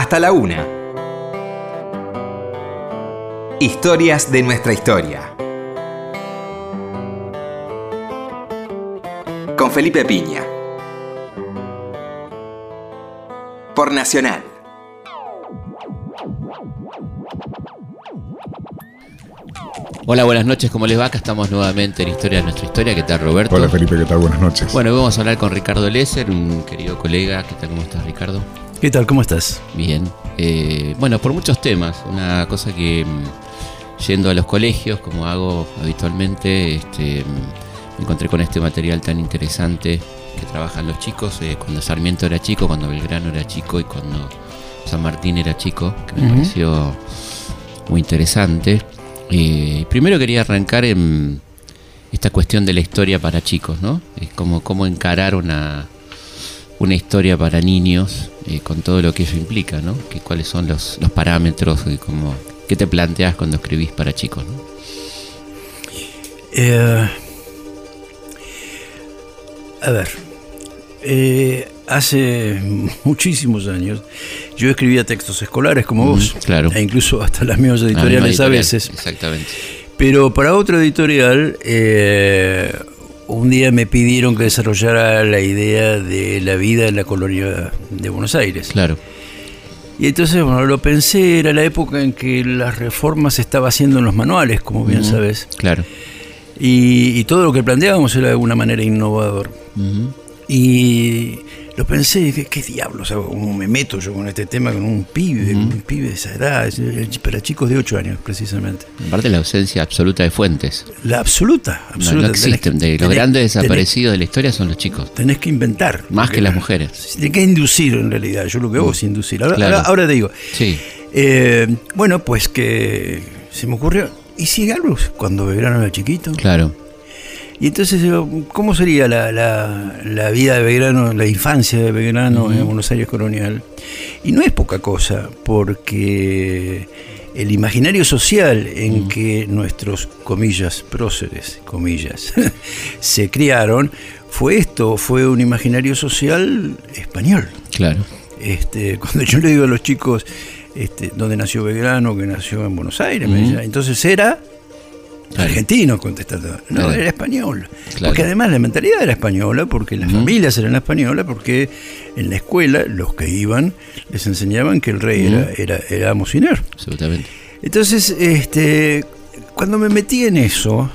hasta la una. Historias de nuestra historia. Con Felipe Piña. Por Nacional. Hola, buenas noches, ¿cómo les va? Acá estamos nuevamente en Historia de nuestra historia. ¿Qué tal, Roberto? Hola, Felipe, ¿qué tal? Buenas noches. Bueno, hoy vamos a hablar con Ricardo Lesser, un querido colega. ¿Qué tal, cómo estás, Ricardo? ¿Qué tal? ¿Cómo estás? Bien. Eh, bueno, por muchos temas. Una cosa que mm, yendo a los colegios, como hago habitualmente, este, mm, me encontré con este material tan interesante que trabajan los chicos. eh, cuando Sarmiento era chico, cuando Belgrano era chico y cuando San Martín era chico, que me pareció muy interesante. Eh, primero quería arrancar en esta cuestión de la historia para chicos, ¿no? Es como cómo encarar una, una historia para niños eh, con todo lo que ello implica, ¿no? Que, ¿Cuáles son los, los parámetros y cómo, qué te planteas cuando escribís para chicos, ¿no? Eh, a ver, eh, hace muchísimos años yo escribía textos escolares como vos, claro. e incluso hasta las mismas La editoriales a veces. Exactamente. Pero para otra editorial, eh, un día me pidieron que desarrollara la idea de la vida en la colonia de Buenos Aires. Claro. Y entonces, bueno, lo pensé, era la época en que las reformas se estaba haciendo en los manuales, como bien sabes. Claro. Y, y todo lo que planteábamos era de alguna manera innovador. Y lo pensé, dije, ¿qué diablos hago? ¿Cómo me meto yo con este tema con un pibe, un pibe de esa edad? Para chicos de 8 años, precisamente. Aparte la ausencia absoluta de fuentes. La absoluta, absoluta. no existen. De los tenés- grandes tenés- desaparecidos de la historia son los chicos. Tenés que inventar. Más que las mujeres. Tenés que inducir en realidad. Yo lo que hago es inducir. Ahora, Claro. ahora, ahora te digo. Sí. eh, bueno, pues que se me ocurrió. ¿Y si algo cuando Belgrano era chiquito? Claro. Y entonces ¿cómo sería la, la- la vida de Belgrano, la infancia de Belgrano en Buenos Aires colonial? Y no es poca cosa, porque el imaginario social en que nuestros, comillas, próceres, comillas, se criaron, fue esto, fue un imaginario social español. Claro. Este, cuando yo le digo a los chicos este, dónde nació Belgrano, que nació en Buenos Aires, me Ujú. dicen, entonces era Claro. argentino, contestando. No, Claro. era español. Claro. Porque además la mentalidad era española, porque las familias eran españolas, porque en la escuela los que iban les enseñaban que el rey era, era, era Mociner. Absolutamente. Entonces, este, cuando me metí en eso,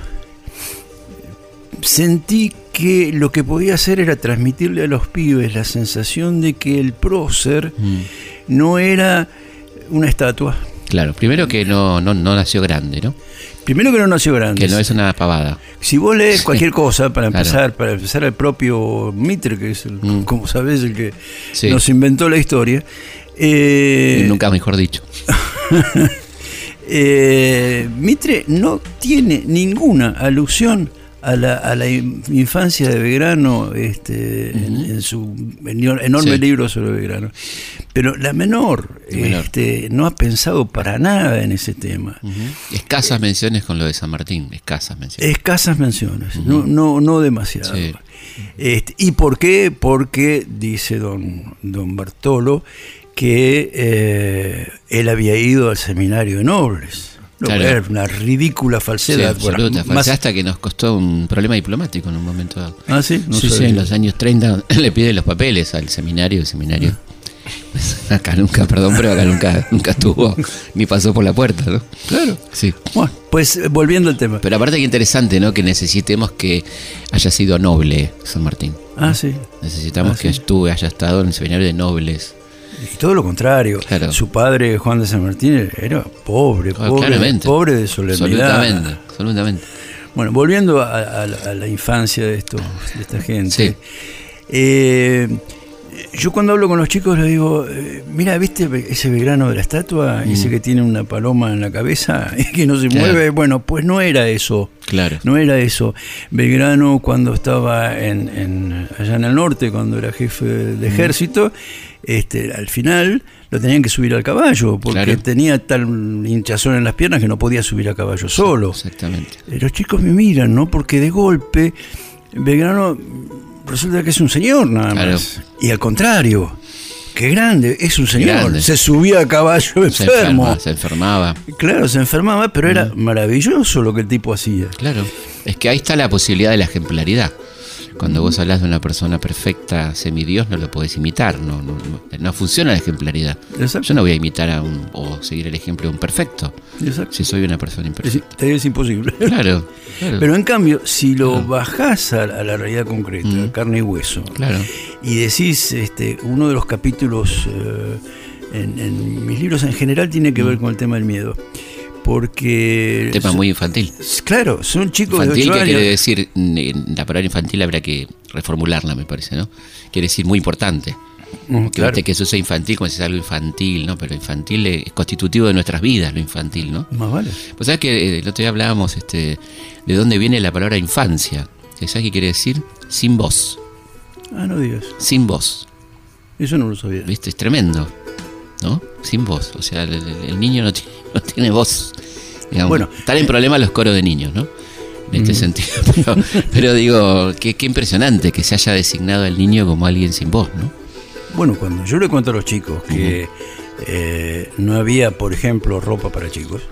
sentí que lo que podía hacer era transmitirle a los pibes la sensación de que el prócer Mm. no era una estatua. Claro. Primero que no, no, no nació grande, ¿no? Primero que no nació grande. Que no es una pavada. Si vos lees cualquier cosa, para Claro. empezar, para empezar el propio Mitre, que es, el, Mm. como sabés, el que Sí. nos inventó la historia, eh, Nunca mejor dicho. eh, Mitre no tiene ninguna alusión a la, a la in- infancia de Belgrano este, en, en su eno- enorme Sí. libro sobre Belgrano. Pero la menor. Este, no ha pensado para nada en ese tema. Escasas menciones con lo de San Martín. Escasas menciones. Escasas menciones, no, no, no demasiado. Sí. Este, ¿Y por qué? Porque dice don, don Bartolo que eh, él había ido al seminario de nobles. Claro. era una ridícula Sí, falsedad. Bueno, absoluta. más- Falsa hasta que nos costó un problema diplomático en un momento dado. Ah, sí, no sí, sí, en los años 30 le pide los papeles al seminario, el seminario. Acá nunca, perdón, pero acá nunca, nunca estuvo, ni pasó por la puerta, ¿no? Claro. Sí. Bueno, pues eh, volviendo al tema. Pero aparte que interesante, ¿no? Que necesitemos que haya sido noble San Martín. Ah, sí. Necesitamos Ah, que sí. estuve, haya estado en el seminario de nobles. Y todo lo contrario. Claro. Su padre, Juan de San Martín, era pobre, Ah, pobre, claramente. pobre de solemnidad. Absolutamente, absolutamente. Bueno, volviendo a, a la- a la infancia de, estos, de esta gente. Sí. eh, yo cuando hablo con los chicos les digo, eh, mira, ¿viste ese Belgrano de la estatua? Ese que tiene una paloma en la cabeza y que no se Mm. Claro. mueve. Bueno, pues no era eso. Claro. No era eso. Belgrano cuando estaba en, en- allá en el norte, cuando era jefe Mm. de ejército, este, al final lo tenían que subir al caballo, porque Claro. tenía tal hinchazón en las piernas que no podía subir a caballo solo. Exactamente. Eh, Los chicos me miran, ¿no? Porque de golpe Belgrano resulta que es un señor nada Claro. más. Y al contrario, Qué grande, es un señor. Grande. Se subía a caballo Se, enfermo. enferma, se enfermaba. Claro, se enfermaba, pero era maravilloso lo que el tipo hacía. Claro. Es que ahí está la posibilidad de la ejemplaridad. Cuando vos hablas de una persona perfecta, semidios, no lo podés imitar. No, no, no- funciona la ejemplaridad. Exacto. Yo no voy a imitar a un, o seguir el ejemplo de un perfecto Exacto. si soy una persona Es, imperfecta. es imposible. Claro, claro. Pero en cambio, si lo bajás a, a la realidad concreta, carne y hueso, claro. y decís, este, uno de los capítulos eh, en, en mis libros en general tiene que ver con el tema del miedo. Porque. Tema son- muy infantil. Claro, son chicos de Infantil, 8 que años. quiere decir, la palabra infantil habrá que reformularla, me parece, ¿no? Quiere decir muy importante. Mm, Que claro. que eso sea infantil como si es algo infantil, ¿no? Pero infantil es constitutivo de nuestras vidas, lo infantil, ¿no? Más vale. Pues sabes que eh, el otro día hablábamos este, de dónde viene la palabra infancia. ¿Sabes qué quiere decir? Sin voz. Ah, no digas. Sin voz. Eso no lo sabía. ¿Viste? Es tremendo. ¿No? Sin voz. O sea, el, el- niño no tiene, no tiene voz. digamos. Bueno. Están en problemas los coros de niños, ¿no? En este sentido. Pero, pero digo, qué, qué impresionante que se haya designado al niño como alguien sin voz, ¿no? Bueno, cuando yo le cuento a los chicos que eh, no había, por ejemplo, ropa para chicos,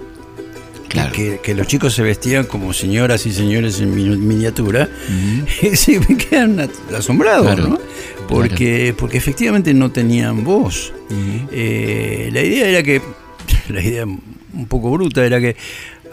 Claro. que, que los chicos se vestían como señoras y señores en mini- miniatura, se me quedan asombrados, Claro, ¿no? Porque, porque efectivamente no tenían voz. Eh, la idea era que, la idea un poco bruta era que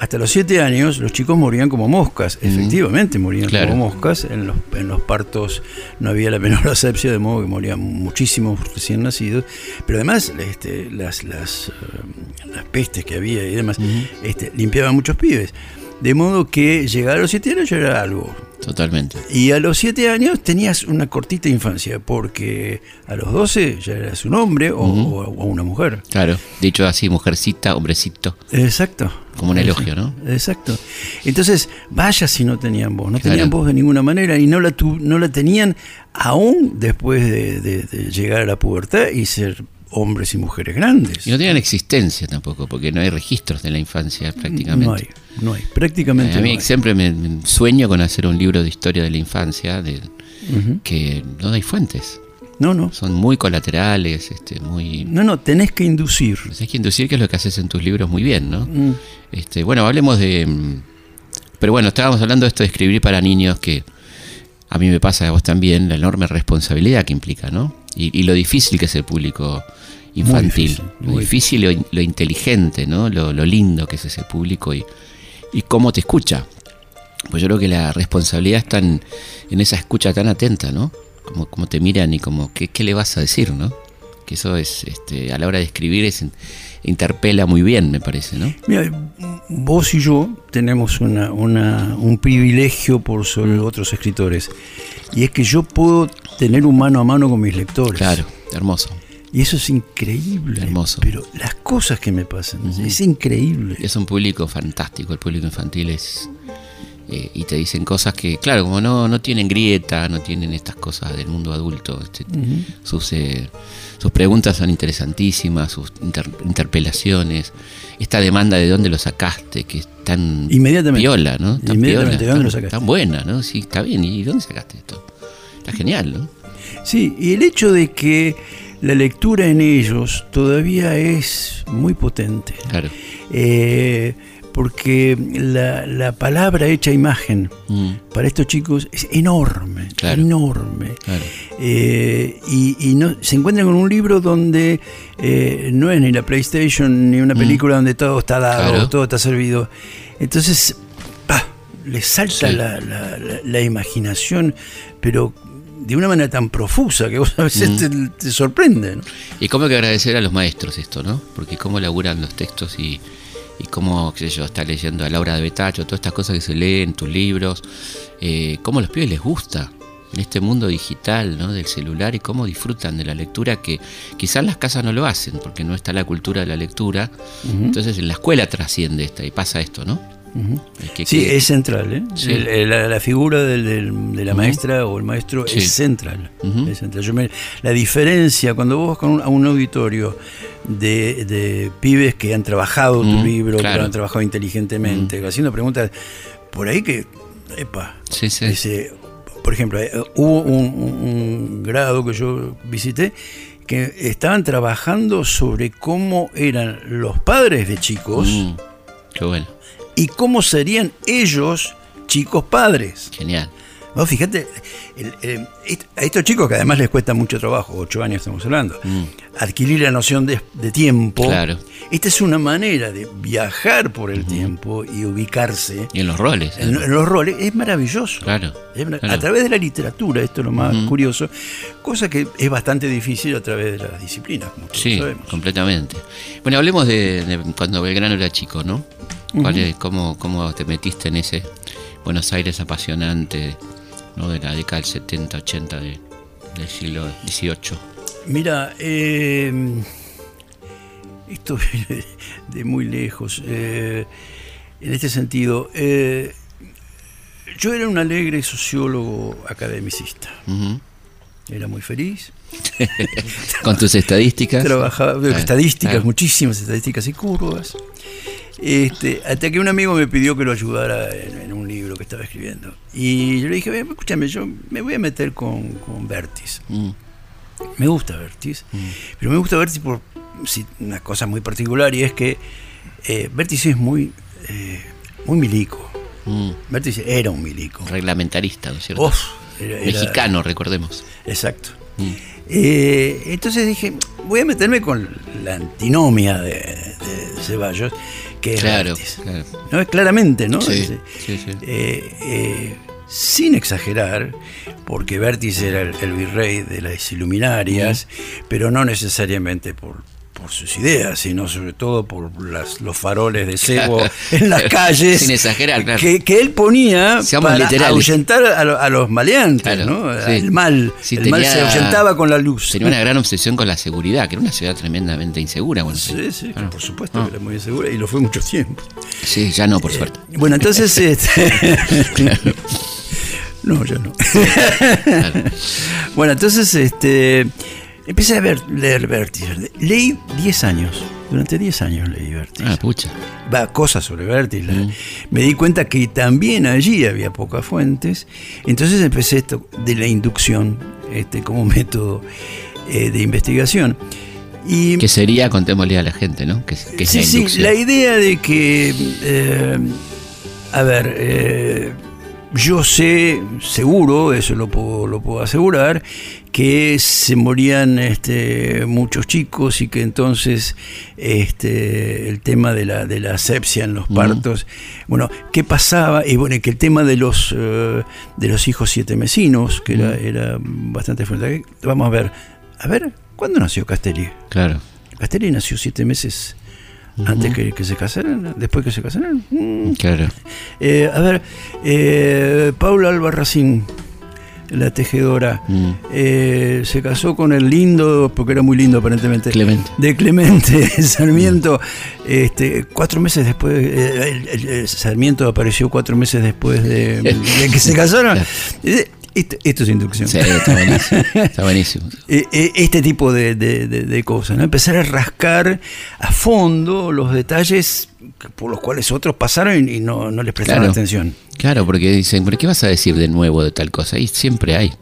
hasta los siete años los chicos morían como moscas, efectivamente morían Claro. como moscas, en los, en los partos no había la menor asepsia, de modo que morían muchísimos recién nacidos, pero además este, las, las, eh, las pestes que había y demás este, limpiaban muchos pibes, de modo que llegar a los siete años ya era algo. Totalmente. Y a los siete años tenías una cortita infancia, porque a los 12 ya eras un hombre o, o- o una mujer. Claro. Dicho así, mujercita, hombrecito. Exacto. Como un elogio, ¿no? Exacto. Entonces, vaya si no tenían voz, no Claro. tenían voz de ninguna manera y no la, tu- no la tenían aún después de, de- de llegar a la pubertad y ser hombres y mujeres grandes. Y no tenían existencia tampoco, porque no hay registros de la infancia prácticamente. No hay, no hay, prácticamente a mí no siempre me, sueño con hacer un libro de historia de la infancia, de, que no hay fuentes. No, no. Son muy colaterales, este, muy... No, no, tenés que inducir. Hay que inducir que es lo que haces en tus libros muy bien, ¿no? Mm. Este, bueno, hablemos de... mm, Pero bueno, estábamos hablando de esto de escribir para niños que a mí me pasa, a vos también, la enorme responsabilidad que implica, ¿no? Y, y lo difícil que es el público infantil. difícil, lo muy difícil, lo, in- lo inteligente, ¿no? Lo, lo lindo que es ese público y, y cómo te escucha. Pues yo creo que la responsabilidad está en, en esa escucha tan atenta, ¿no? Como, como te miran y como, ¿qué, qué le vas a decir, no? Que eso es, este, a la hora de escribir, es, interpela muy bien, me parece, ¿no? Mira, vos y yo tenemos una, una- un privilegio por sobre otros escritores. Y es que yo puedo tener un mano a mano con mis lectores. Claro, hermoso. Y eso es increíble. Hermoso. Pero las cosas que me pasan, es increíble. Es un público fantástico, el público infantil es... eh, y te dicen cosas que, claro, como no, no tienen grieta, no tienen estas cosas del mundo adulto, este, sus, eh, sus preguntas son interesantísimas, sus inter- interpelaciones, esta demanda de dónde lo sacaste, que es tan Inmediatamente. piola, ¿no? Tan Inmediatamente, piola, ¿de dónde tan, lo sacaste? tan buena, ¿no? Sí, está bien, ¿y dónde sacaste esto? Está genial, ¿no? Sí, y el hecho de que la lectura en ellos todavía es muy potente. Claro. Eh, porque la, la palabra hecha imagen Mm, para estos chicos es enorme, Claro. enorme. claro. Eh, y y no, se encuentran con un libro donde eh, no es ni la PlayStation ni una película donde todo está dado, Mm. Claro. todo está servido. Entonces, les salta Sí. la, la- la- la imaginación, pero de una manera tan profusa que vos a veces Mm. te, te sorprende. ¿no? Y cómo hay que agradecer a los maestros esto, ¿no? Porque cómo laburan los textos y, y cómo, qué sé yo, está leyendo a Laura de Betacho, todas estas cosas que se leen en tus libros, eh, cómo a los pibes les gusta en este mundo digital, ¿no? Del celular y cómo disfrutan de la lectura que quizás las casas no lo hacen porque no está la cultura de la lectura. Entonces en la escuela trasciende esta y pasa esto, ¿no? Que- Sí, que- es central. ¿eh? Sí. La, la figura del- del- de la maestra o el maestro Sí. es central. Ujú. es central. Yo me- la diferencia, cuando vos vas con un- a un auditorio de, de pibes que han trabajado tu libro, que lo han trabajado inteligentemente, haciendo preguntas por ahí que, epa, Sí, sí. ese- por ejemplo, eh, hubo un grado que yo visité que estaban trabajando sobre cómo eran los padres de chicos Mm, qué bueno. Y cómo serían ellos chicos padres. Genial. Vos fíjate, el- el- est- a estos chicos que además les cuesta mucho trabajo, ocho años estamos hablando, adquirir la noción de, de tiempo. Mm. Claro. Esta es una manera de viajar por el tiempo y ubicarse Y en los roles. en, en los roles. Es maravilloso. Claro. Es marav- claro. A través de la literatura, esto es lo más curioso, cosa que es bastante difícil a través de las disciplinas, como todos Sí, sabemos. completamente. Bueno, hablemos de, de cuando Belgrano era chico, ¿no? ¿Cuál es- cómo, ¿Cómo te metiste en ese Buenos Aires apasionante, ¿no? De la década del 70, 80 de- del siglo XVIII. Mira, eh, esto viene de muy lejos. eh, en este sentido, eh, yo era un alegre sociólogo academicista. Era muy feliz. Con tus estadísticas. Trabajaba Claro, estadísticas, claro. muchísimas estadísticas y curvas. Este, hasta que un amigo me pidió que lo ayudara en, en un libro que estaba escribiendo. Y yo le dije, "Ven, escúchame, yo me voy a meter con, con Vértiz. Mm, Me gusta Vértiz, pero me gusta Vértiz por una cosa muy particular y es que eh, Vértiz es muy, eh, muy milico. mm. Vértiz era un milico. Reglamentarista, ¿no es cierto? Uf, era- era- Mexicano, recordemos. Exacto. Mm. Eh, entonces dije, voy a meterme con la antinomia de, de Ceballos, que es Claro. ¿No? Claramente, ¿no? Sí, Ese- sí, sí. eh, eh, sin exagerar, porque Vértiz era el, el virrey de las iluminarias, pero no necesariamente por, por sus ideas, sino sobre todo por las- los faroles de cebo Claro. en las calles. Sin exagerar, claro. que, que él ponía Seamos para literales. ahuyentar a, lo- a los maleantes, Claro, ¿no? sí. El mal. Sí, el mal se ahuyentaba con la luz. Tenía una gran obsesión con la seguridad, que era una ciudad tremendamente insegura. Buenos Sí, sí, Claro. por supuesto, Ah. que era muy segura y lo fue mucho tiempo. Sí, ya no, por suerte. Bueno, entonces. este, no, yo no. bueno, entonces este, empecé a ver, leer Vértiz. Leí 10 años. Durante 10 años leí Vértiz. Ah, pucha. Va, cosas sobre Vértiz. la- Me di cuenta que también allí había pocas fuentes. Entonces empecé esto de la inducción este, como método eh, de investigación. Y Que sería, contémosle a la gente, ¿no? Que, que es sí, la sí, la idea de que, eh, a ver, eh, yo sé, seguro, eso lo puedo, lo puedo asegurar, que se morían este, muchos chicos y que entonces este, el tema de la, de la asepsia en los partos, bueno, ¿qué pasaba? Y bueno, que el tema de los, eh, de los hijos siete mesinos, que era, era bastante fuerte. Vamos a ver, a ver, ¿cuándo nació Castelli? Claro. Castelli nació siete meses antes que, que se casaran, después que se casaran. Mm. Claro. Eh, a ver, eh, Paula Albarracín, la tejedora, Mm. eh, se casó con el lindo, porque era muy lindo aparentemente, Clemente. de Clemente Sarmiento, este, cuatro meses después, eh, el- el- el Sarmiento apareció cuatro meses después de, de que se casaron. Eh, Esto, esto es inducción. Sí, está buenísimo. Está buenísimo. Este tipo de, de- cosas, ¿no? Empezar a rascar a fondo los detalles por los cuales otros pasaron y no, no les prestaron Claro. atención. Claro, porque dicen, ¿pero qué vas a decir de nuevo de tal cosa? Y siempre hay.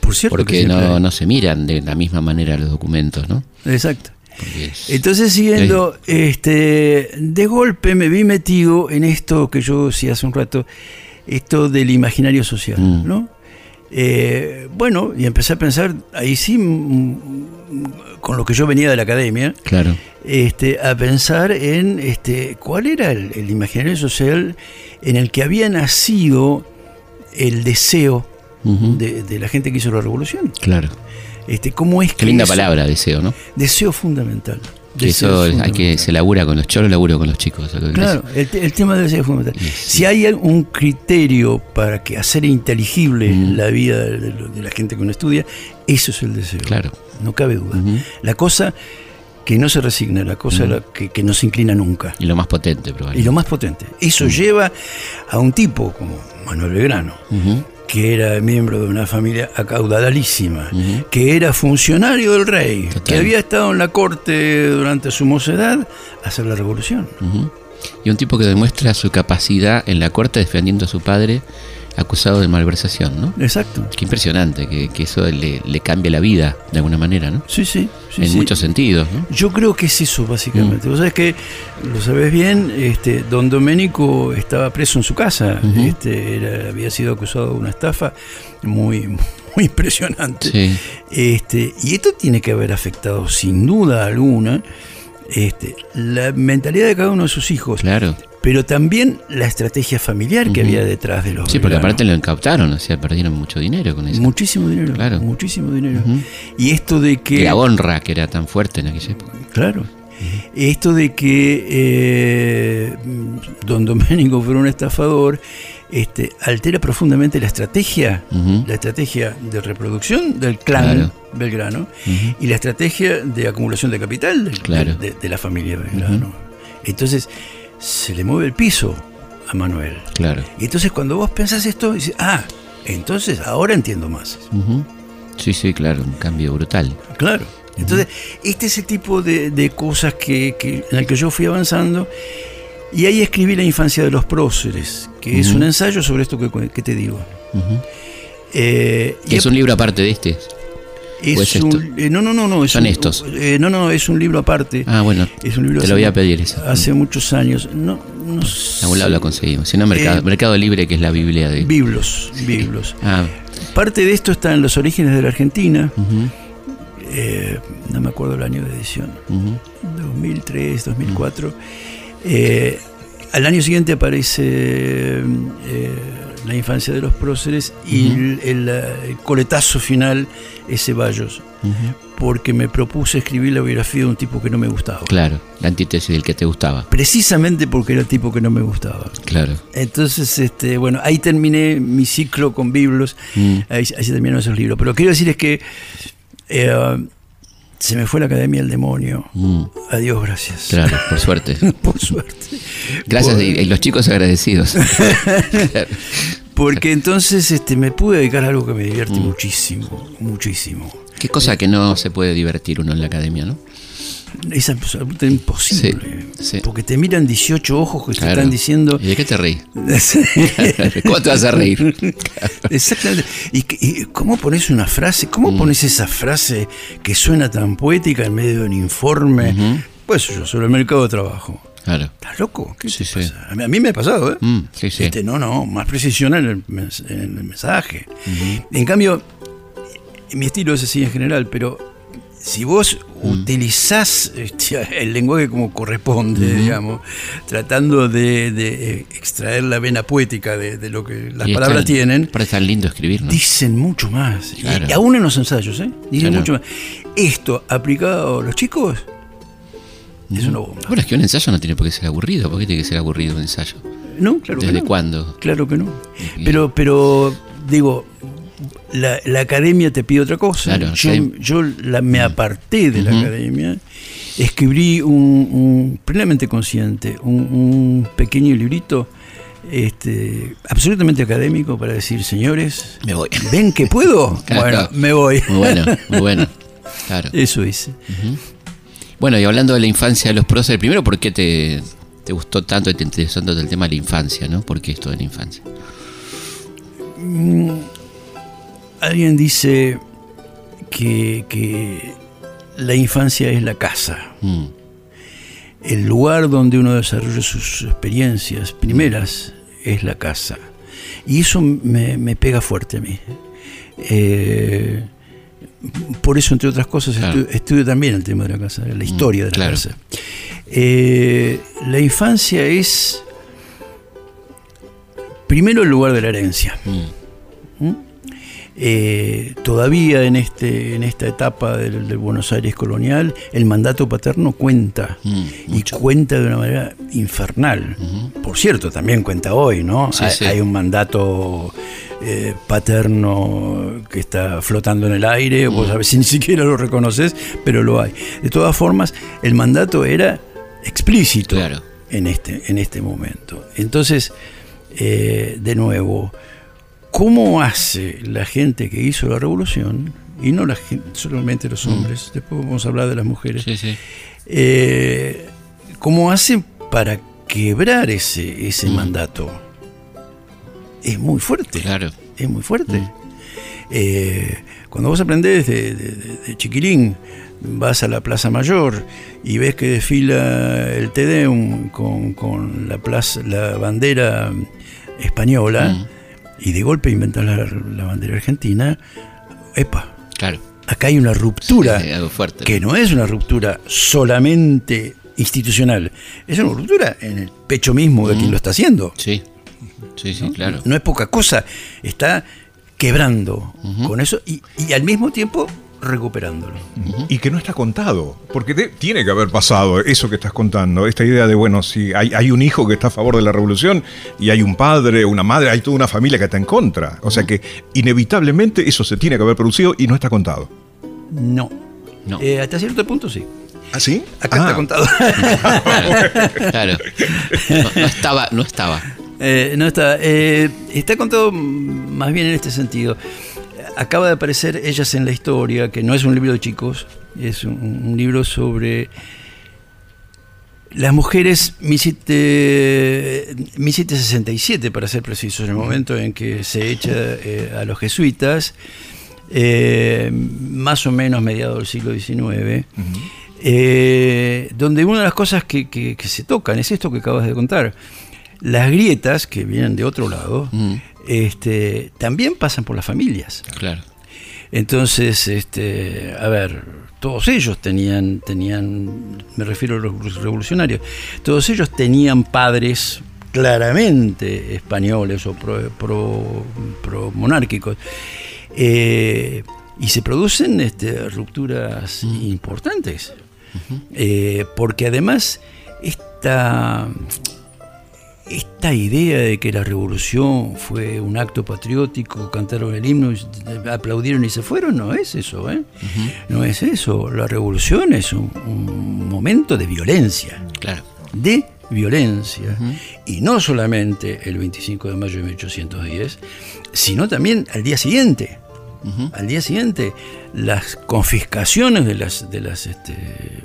Por cierto. que Porque no, hay. no se miran de la misma manera los documentos, ¿no? Exacto. Es- Entonces, siguiendo, este, de golpe me vi metido en esto que yo decía hace un rato, esto del imaginario social, Mm. ¿no? Eh, bueno, y empecé a pensar, ahí sí, mm, con lo que yo venía de la academia, Claro. este, a pensar en este, cuál era el, el imaginario social en el que había nacido el deseo de, de la gente que hizo la revolución. Claro. Este, ¿Cómo es Qué que linda eso- palabra, deseo, ¿no? Deseo fundamental. Que eso hay que se labura con los yo lo laburo con los chicos. Claro, el, el tema del deseo es fundamental. Si hay un criterio para que hacer inteligible Mm. la vida de, la gente que uno estudia, eso es el deseo. Claro. No cabe duda. La cosa que no se resigna, la cosa la que, que no se inclina nunca. Y lo más potente, Y probablemente. lo más potente, eso lleva a un tipo como Manuel Belgrano, Ujú. Que era miembro de una familia acaudalísima, Ujú. que era funcionario del rey, Total. que había estado en la corte durante su mocedad, a hacer la revolución. Y un tipo que demuestra su capacidad en la corte defendiendo a su padre acusado de malversación, ¿no? Exacto. Qué impresionante, que, que eso le, le cambia la vida de alguna manera, ¿no? Sí, sí. sí, en sí. muchos sentidos, ¿no? Yo creo que es eso, básicamente. Mm. Vos sabés que, lo sabés bien, este, don Doménico estaba preso en su casa. Este, era- había sido acusado de una estafa muy, muy impresionante. Sí, Este, y esto tiene que haber afectado, sin duda alguna, este, la mentalidad de cada uno de sus hijos, claro. Pero también la estrategia familiar que había detrás de los Sí, porque aparte lo incautaron, o sea, perdieron mucho dinero con eso. Muchísimo dinero, Claro. muchísimo dinero. Y esto de que... La honra que era tan fuerte en aquella época. Claro. Esto de que eh, don Doménico fuera un estafador este, altera profundamente la estrategia, la estrategia de reproducción del clan Claro. Belgrano y la estrategia de acumulación de capital del- Claro. de, de la familia Belgrano. Entonces se le mueve el piso a Manuel. Claro. Y entonces cuando vos pensás esto, dices, ah, entonces ahora entiendo más. Sí, sí, claro, un cambio brutal. Claro. Entonces, este es el tipo de, de cosas que, que- en el que yo fui avanzando. Y ahí escribí La infancia de los próceres, que es un ensayo sobre esto que, que te digo. Eh, y Es un libro aparte de este. Es o es un- eh, no, no, no, no. Es Son un- estos. eh, no, no, es un libro aparte. Ah, bueno, es un libro te lo voy a pedir eso. Hace muchos años. No, no algún lado sé. lo conseguimos. Si no, Mercado, Eh, Mercado Libre, que es la Biblia de. Biblos, biblos. Ah, Parte de esto está en los orígenes de la Argentina. no me acuerdo el año de edición. ujú. 2003, 2004. Eh, al año siguiente aparece La infancia de los próceres y Ujú. el, el, eh, coletazo final es Ceballos, porque me propuse escribir la biografía de un tipo que no me gustaba. Claro, la antítesis del que te gustaba. Precisamente porque era el tipo que no me gustaba. Claro. Entonces, este, bueno, ahí terminé mi ciclo con Biblos, Mm. ahí, ahí se terminaron esos libros. Pero quiero decir es que eh, se me fue la academia del demonio. Mm, Adiós, gracias. Claro, por suerte. Por suerte. Gracias Por- y, y los chicos agradecidos. Porque entonces este, me pude dedicar a algo que me divierte Mm. muchísimo, muchísimo. Qué cosa que no se puede divertir uno en la academia, ¿no? Es absolutamente imposible. Sí, sí. Porque te miran 18 ojos que te están diciendo. ¿Y de qué te reís? ¿Cómo te vas a reír? Exactamente. ¿Y, cómo pones una frase? ¿Cómo Mm. pones esa frase que suena tan poética en medio de un informe? Pues yo, sobre el mercado de trabajo. Claro. ¿Estás loco? ¿Qué Sí, te sí. pasa? A mí, me ha pasado, ¿eh? Mm, sí, sí. Este, no, no, más precisión en el, mens- en el mensaje. En cambio, mi estilo es así en general, pero si vos utilizás este, el lenguaje como corresponde, digamos, tratando de, de, eh, extraer la vena poética de, de lo que las Y palabras tienen, Pero es tan lindo escribir, ¿no? dicen mucho más. Y- Claro. Y, aún en los ensayos, ¿eh? Dicen Claro. mucho más. Esto aplicado a los chicos es una bomba. Bueno, es que un ensayo no tiene por qué ser aburrido. ¿Por qué tiene que ser aburrido un ensayo? No, claro que ¿Desde no. cuándo? Claro que no. Pero, pero digo, la, la academia te pide otra cosa. Claro, yo sí. yo la- me aparté de la academia, escribí un, un- plenamente consciente, un, un pequeño librito este, absolutamente académico para decir, señores, Me voy. ¿ven que puedo? Claro. Bueno, me voy. Muy bueno, muy bueno. Claro. Eso hice. Bueno, y hablando de la infancia de los próceres, primero, ¿por qué te, te gustó tanto y te interesó tanto el tema de la infancia, ¿no? ¿Por qué esto de la infancia? Alguien dice que, que la infancia es la casa. Mm, El lugar donde uno desarrolla sus experiencias primeras es la casa. Y eso me, me pega fuerte a mí. Eh, por eso, entre otras cosas, Claro. estudio también el tema de la casa, la historia de la claro. casa. Eh, la infancia es, primero, el lugar de la herencia. mm, Eh, todavía en, este, en esta etapa del, del Buenos Aires colonial, el mandato paterno cuenta. mm, y mucho. cuenta de una manera infernal. Por cierto, también cuenta hoy, ¿no? Sí, hay, sí. hay un mandato eh, paterno que está flotando en el aire, vos Mm. a veces ni siquiera lo reconoces, pero lo hay. De todas formas, el mandato era explícito Claro. en, este, en este momento. Entonces, eh, de nuevo, ¿cómo hace la gente que hizo la revolución? Y no la solamente los hombres, después vamos a hablar de las mujeres. Mm. Sí, sí. Eh, ¿Cómo hacen para quebrar ese, ese Mm. mandato? es muy fuerte. Claro. Es muy fuerte. Eh, cuando vos aprendés de- de chiquilín, vas a la Plaza Mayor y ves que desfila el Tedeum con, con la, plaza, la bandera española y de golpe inventas la, la bandera argentina, epa, Claro. acá hay una ruptura Sí, algo fuerte. que no es una ruptura solamente institucional, es una ruptura en el pecho mismo de quien lo está haciendo. Sí. Sí, sí, claro. No es poca cosa, está quebrando con eso y, y al mismo tiempo recuperándolo. Y que no está contado, porque te- tiene que haber pasado eso que estás contando, esta idea de, bueno, si hay, hay un hijo que está a favor de la revolución y hay un padre, una madre, hay toda una familia que está en contra. O sea que inevitablemente eso se tiene que haber producido y no está contado. No. No. Eh, hasta cierto punto sí. ¿Ah, sí? Acá Ah, está contado. Claro. claro. No, no estaba, no estaba. Eh, no está. eh, está contado más bien en este sentido. Acaba de aparecer Ellas en la Historia, que no es un libro de chicos, es un, un libro sobre las mujeres 17, 1767, para ser precisos, en el momento en que se echa eh, a los jesuitas, eh, más o menos mediados del siglo XIX. Eh, donde una de las cosas que, que- que se tocan es esto que acabas de contar. Las grietas, que vienen de otro lado. Este, también pasan por las familias. Claro. Entonces, este, a ver, todos ellos tenían, tenían, me refiero a los revolucionarios, todos ellos tenían padres claramente españoles o pro, pro- pro monárquicos. Eh, y se producen este, rupturas importantes. Eh, porque además esta, esta idea de que la revolución fue un acto patriótico, cantaron el himno, aplaudieron y se fueron, no es eso, ¿eh? No es eso. La revolución es un, un momento de violencia, Claro. de violencia. Y no solamente el 25 de mayo de 1810, sino también al día siguiente. Al día siguiente, las confiscaciones de las, de las este,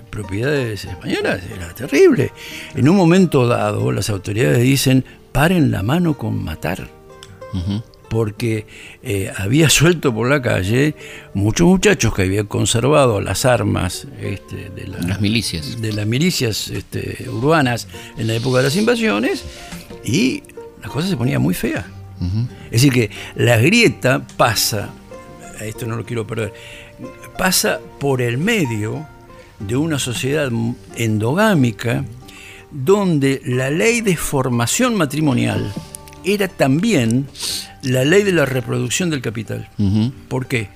propiedades españolas era terrible. En un momento dado, las autoridades dicen, paren la mano con matar. Porque eh, había suelto por la calle muchos muchachos que habían conservado las armas este, de, la- Las milicias. de las milicias este, urbanas en la época de las invasiones y la cosa se ponía muy fea. Es decir, que la grieta pasa, a esto no lo quiero perder, pasa por el medio de una sociedad endogámica donde la ley de formación matrimonial era también la ley de la reproducción del capital. Ujú. ¿Por qué?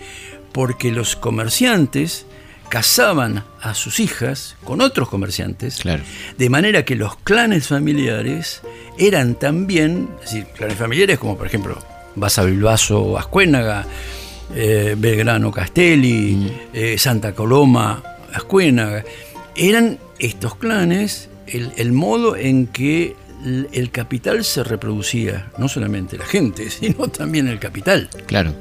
Porque los comerciantes casaban a sus hijas con otros comerciantes, Claro. de manera que los clanes familiares eran también, es decir, clanes familiares como por ejemplo Basa Bilbaso Ascuénaga, eh, Belgrano Castelli, eh, Santa Coloma Ascuénaga, eran estos clanes el, el modo en que el, el capital se reproducía, no solamente la gente, sino también el capital. Claro.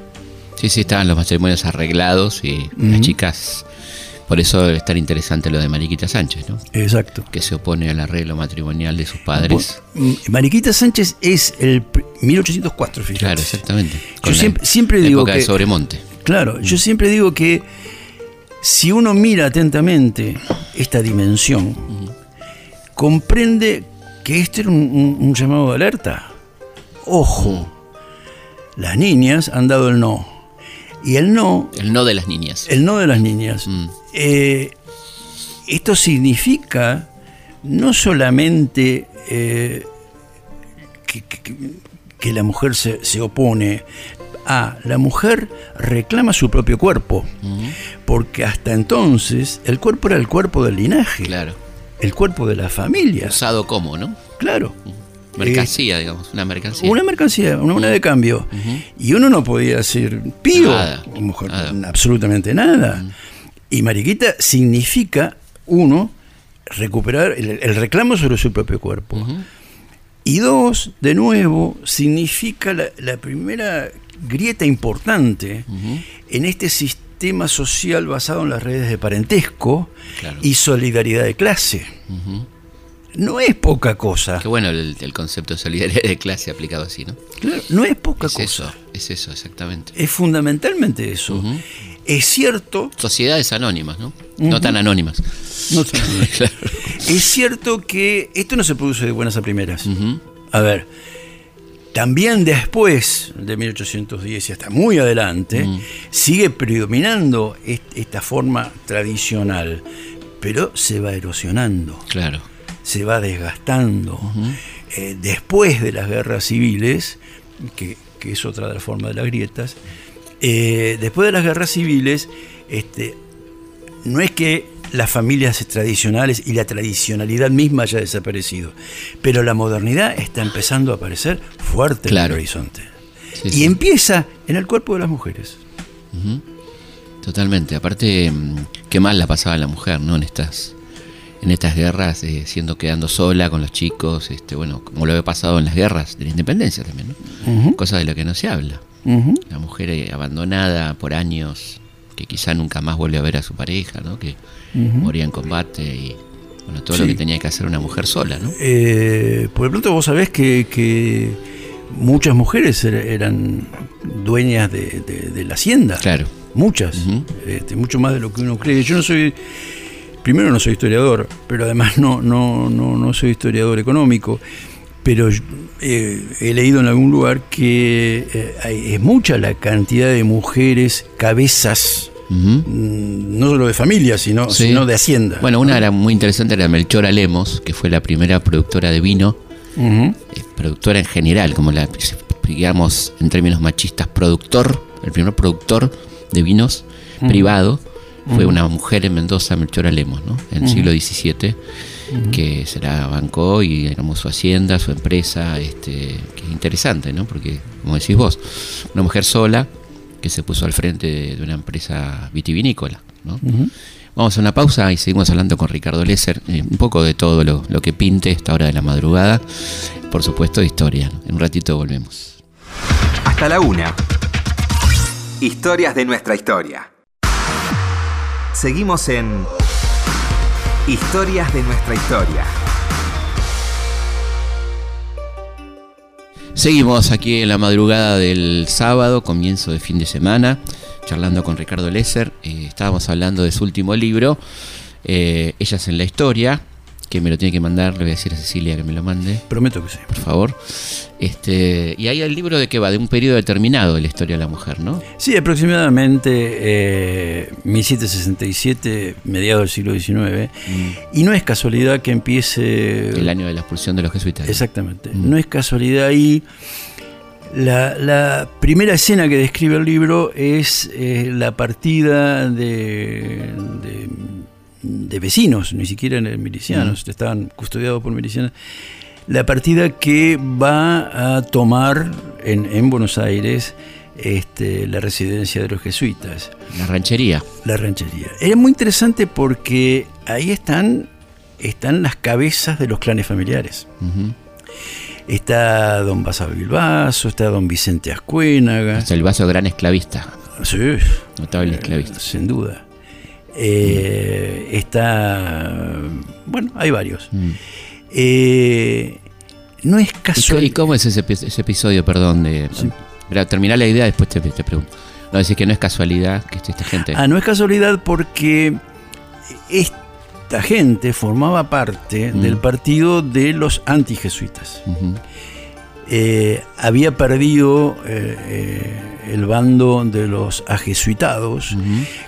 Sí, sí, estaban los matrimonios arreglados y las chicas. Por eso es tan interesante lo de Mariquita Sánchez, ¿no? Exacto. Que se opone al arreglo matrimonial de sus padres. Mm, Mariquita Sánchez es el pr- 1804, fíjate. Claro, exactamente. Yo la siempre, siempre digo época que de Sobremonte. Claro, yo siempre digo que si uno mira atentamente esta dimensión, comprende que este era un, un- un llamado de alerta. Ojo, las niñas han dado el no. Y el no, El no de las niñas. el no de las niñas, Mm. eh, esto significa no solamente eh, que, que- que la mujer se, se opone, a la mujer reclama su propio cuerpo, porque hasta entonces el cuerpo era el cuerpo del linaje, Claro. el cuerpo de la familia, Usado como, ¿no? claro. Mercancía, digamos. Una mercancía. Una mercancía, una moneda de cambio. Y uno no podía decir pío, Nada, o mujer, nada. absolutamente nada. Y mariquita significa, uno, recuperar el, el reclamo sobre su propio cuerpo. Y dos, de nuevo, significa la, la primera grieta importante en este sistema social basado en las redes de parentesco Claro. y solidaridad de clase. No es poca cosa. Qué bueno el, el concepto de solidaridad de clase aplicado así, ¿no? Claro, no es poca es cosa. eso, es eso, exactamente. Es fundamentalmente eso. Es cierto, Sociedades anónimas, ¿no? No tan anónimas. no sé, Claro. es cierto que esto no se produce de buenas a primeras. A ver, también después de 1810 y hasta muy adelante, sigue predominando est- esta forma tradicional, pero se va erosionando, Claro. Se va desgastando. Eh, después de las guerras civiles, que, que es otra de las formas de las grietas, eh, después de las guerras civiles, este, no es que las familias tradicionales y la tradicionalidad misma haya desaparecido, pero la modernidad está empezando a aparecer fuerte Claro. en el horizonte. Sí, y sí. empieza en el cuerpo de las mujeres. Totalmente. Aparte, mm, qué mal la pasaba la mujer, ¿no? En estas, en estas guerras, eh, siendo quedando sola con los chicos, este, bueno, como lo había pasado en las guerras de la independencia también, ¿no? Cosa de la que no se habla. La mujer eh, abandonada por años, que quizá nunca más vuelve a ver a su pareja, ¿no? Que moría en combate y bueno, todo lo que tenía que hacer una mujer sola, ¿no? Eh, por de pronto vos sabés que, que muchas mujeres er- eran dueñas de, de- de la hacienda. Claro. Muchas. Este, mucho más de lo que uno cree. Yo no soy. Primero no soy historiador, pero además no, no, no, no soy historiador económico. Pero eh, he leído en algún lugar que eh, es mucha la cantidad de mujeres cabezas, mm, no solo de familia, sino, Sí. sino de hacienda. Bueno, una era muy interesante, era Melchora Lemos, que fue la primera productora de vino eh, productora en general, como la, digamos, en términos machistas, productor, el primer productor de vinos privado, fue una mujer en Mendoza, Melchora Lemos, ¿no? En el siglo XVII, que se la bancó y éramos su hacienda, su empresa, este, que es interesante, ¿no? Porque, como decís vos, una mujer sola que se puso al frente de, de una empresa vitivinícola, ¿no? Vamos a una pausa y seguimos hablando con Ricardo Lesser, eh, un poco de todo lo, lo que pinte esta hora de la madrugada, por supuesto de historia. En un ratito volvemos. Hasta la una. Historias de nuestra historia. Seguimos en Historias de nuestra historia. Seguimos aquí en la madrugada del sábado, comienzo de fin de semana, charlando con Ricardo Lesser. Eh, estábamos hablando de su último libro, eh, Ellas en la Historia, que me lo tiene que mandar, le voy a decir a Cecilia que me lo mande. Prometo que sí. Por favor. Este, y ahí el libro de qué va, de un periodo determinado de la historia de la mujer, ¿no? Sí, aproximadamente eh, 1767, mediados del siglo XIX. Y no es casualidad que empiece. El año de la expulsión de los jesuitas. Exactamente. No es casualidad ahí. La, la primera escena que describe el libro es eh, la partida de, de, de vecinos, ni siquiera milicianos, estaban custodiados por milicianos. La partida que va a tomar en, en Buenos Aires este, la residencia de los jesuitas La ranchería. la ranchería. Era muy interesante porque ahí están, están las cabezas de los clanes familiares. Está don Basado Bilbaso, está don Vicente Ascuénaga. Hasta el vaso gran esclavista, Sí, notable esclavista. sin duda. Eh, está. Bueno, hay varios. Mm. Eh, no es ¿Y, co- y casual. cómo es ese, epi- ese episodio, perdón? De, Mira, terminar la idea, después te, te pregunto. No, decir que no es casualidad que esté esta gente. Ah, no es casualidad porque esta gente formaba parte Mm. del partido de los antijesuitas. Eh, había perdido eh, eh, el bando de los ajesuitados,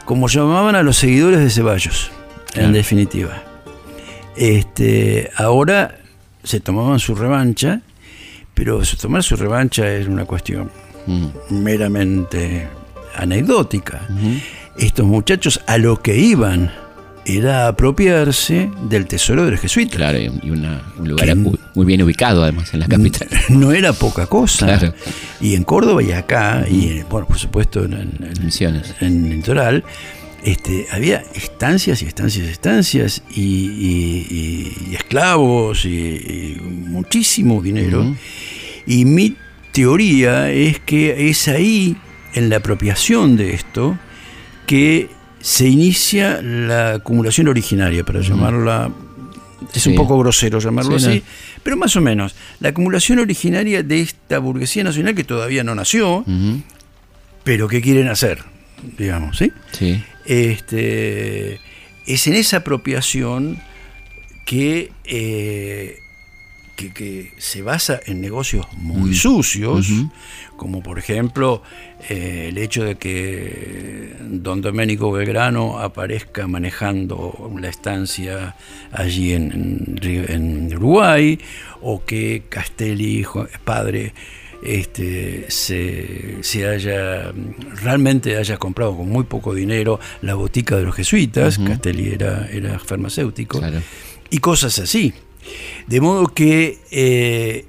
como llamaban a los seguidores de Ceballos, Claro. en definitiva. Este, ahora se tomaban su revancha, pero tomar su revancha era una cuestión meramente anecdótica. Estos muchachos a lo que iban era apropiarse del tesoro de los jesuitas. Claro, y una- un lugar muy, muy bien ubicado además en la capital. No era poca cosa. Claro. Y en Córdoba y acá, y bueno, por supuesto en, en- en- Misiones. en el litoral, este, había estancias y estancias y estancias y, y- y- y esclavos y, muchísimo dinero. Y mi teoría es que es ahí, en la apropiación de esto, que se inicia la acumulación originaria, para llamarla es Sí. un poco grosero llamarlo Sí, así, no. pero más o menos. La acumulación originaria de esta burguesía nacional que todavía no nació, pero que quieren hacer, digamos, ¿sí? Sí. Este, es en esa apropiación que, eh, que, que se basa en negocios muy sucios, Ujú. como por ejemplo eh, el hecho de que don Domenico Belgrano aparezca manejando la estancia allí en, Uruguay, o que Castelli, hijo- padre, este, se, se haya realmente haya comprado con muy poco dinero la botica de los jesuitas. Castelli era, era farmacéutico, Claro. y cosas así. De modo que eh,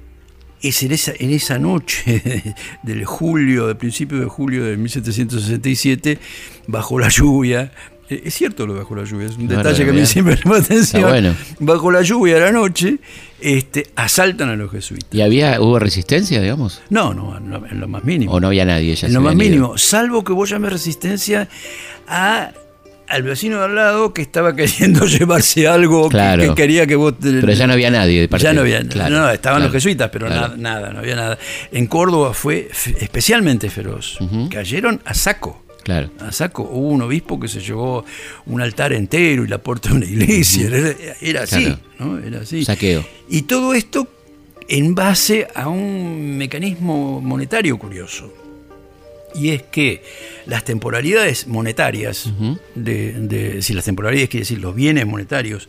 es en esa, en esa noche del julio, del principio de julio de 1767, bajo la lluvia, eh, es cierto lo de bajo la lluvia, es un detalle que a mí siempre me atención. bueno. Bajo la lluvia a la noche, este, asaltan a los jesuitas. ¿Y había, hubo resistencia, digamos? No, no, en lo, en lo más mínimo. ¿O no había nadie? Ya en lo más ido? mínimo, salvo que vos llames resistencia a al vecino de al lado que estaba queriendo llevarse algo que- Claro. que, quería que vos... te- Pero ya no había nadie de ya no había, claro, no, estaban claro, los jesuitas, pero nada, nada, no había nada. En Córdoba fue especialmente feroz. Cayeron a saco. Claro. A saco. Hubo un obispo que se llevó un altar entero y la puerta de una iglesia. Era, era así. ¿no? Era así. Saqueo. Y todo esto en base a un mecanismo monetario curioso. Y es que las temporalidades monetarias, de, de- si las temporalidades quiere decir los bienes monetarios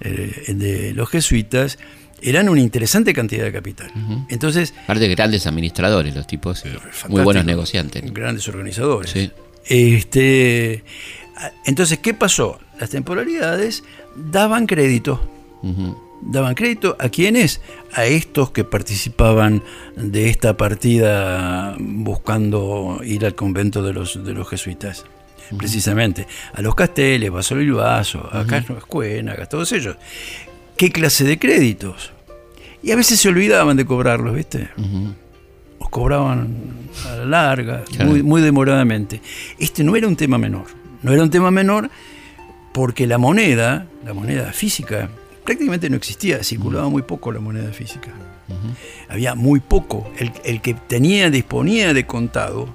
eh, de los jesuitas, eran una interesante cantidad de capital. Entonces, Aparte de grandes administradores, los tipos. Muy fantástico, buenos negociantes. Grandes organizadores. Sí. Este, entonces, ¿qué pasó? Las temporalidades daban crédito. Ujú. Daban crédito a quienes a estos que participaban de esta partida buscando ir al convento de los de los jesuitas precisamente a los Casteles, Basolo y Vaso, a Carlos Cuénagas, todos ellos qué clase de créditos y a veces se olvidaban de cobrarlos viste Ujú. los cobraban a la larga, Claro. muy, muy demoradamente. Este no era un tema menor. No era un tema menor porque la moneda, la moneda física, prácticamente no existía, circulaba muy poco la moneda física. Había muy poco. El, el que tenía, disponía de contado,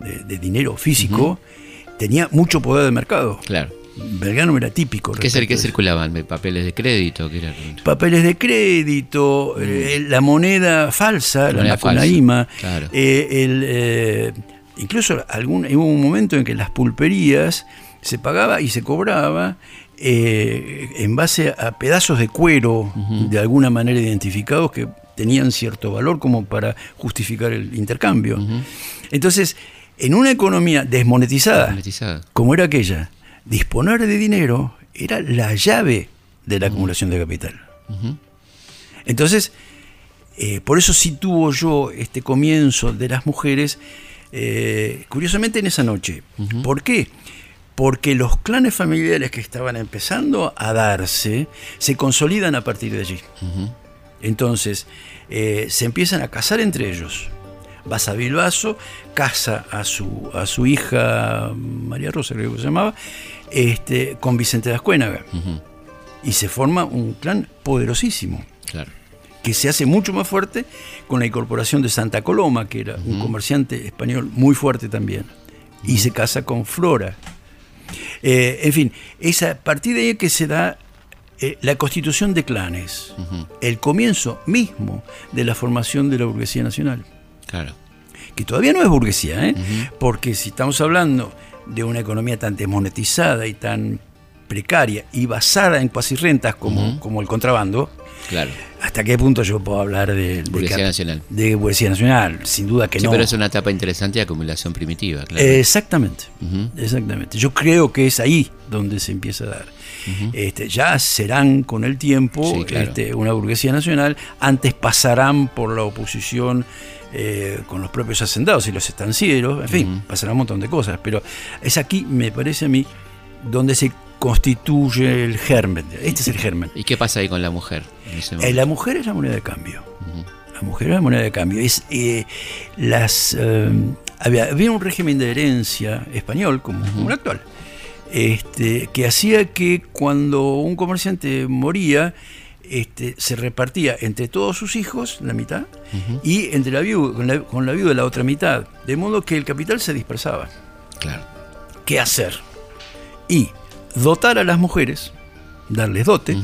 de, de dinero físico, tenía mucho poder de mercado. Claro. Belgrano era típico. ¿Qué, es el que circulaban? ¿Papeles de crédito? ¿Qué era? Papeles de crédito, eh, la moneda falsa, la, Mm. moneda falsa, macunaíma, claro. eh, el, eh, incluso algún, hubo un momento en que las pulperías se pagaba y se cobraba eh, en base a pedazos de cuero de alguna manera identificados que tenían cierto valor como para justificar el intercambio. Entonces, en una economía desmonetizada, Monetizada. como era aquella, disponer de dinero era la llave de la acumulación de capital. Entonces, eh, por eso sitúo yo este comienzo de las mujeres, eh, curiosamente en esa noche. ¿Por qué? Porque los clanes familiares que estaban empezando a darse se consolidan a partir de allí. Entonces, eh, se empiezan a casar entre ellos. Basa Bilbaso casa a su, a su hija María Rosa, creo que se llamaba, este, con Vicente de Ascuénaga. Y se forma un clan poderosísimo, Claro. que se hace mucho más fuerte con la incorporación de Santa Coloma, que era un comerciante español muy fuerte también. Y se casa con Flora. Eh, en fin, es a partir de ahí que se da eh, la constitución de clanes, el comienzo mismo de la formación de la burguesía nacional Claro. que todavía no es burguesía, ¿eh? porque si estamos hablando de una economía tan desmonetizada y tan precaria y basada en cuasi rentas como, como el contrabando, Claro. ¿Hasta qué punto yo puedo hablar de, de Burguesía nacional. de burguesía nacional? Sin duda que Sí, no. pero es una etapa interesante de acumulación primitiva, claro. Exactamente, exactamente. Yo creo que es ahí donde se empieza a dar. este, ya serán con el tiempo Sí, claro. este, una burguesía nacional, antes pasarán por la oposición eh, con los propios hacendados y los estancieros, en fin, pasará un montón de cosas, pero es aquí, me parece a mí, donde se constituye el germen. Este es el germen. ¿Y qué pasa ahí con la mujer? Eh, la mujer es la moneda de cambio. La mujer es la moneda de cambio. Es, eh, las, eh, había, había un régimen de herencia español, como, como el actual, este, que hacía que cuando un comerciante moría, este, se repartía entre todos sus hijos la mitad y entre la viuda, con, la, con la viuda la otra mitad, de modo que el capital se dispersaba. Claro. ¿Qué hacer? Y dotar a las mujeres, darles dote,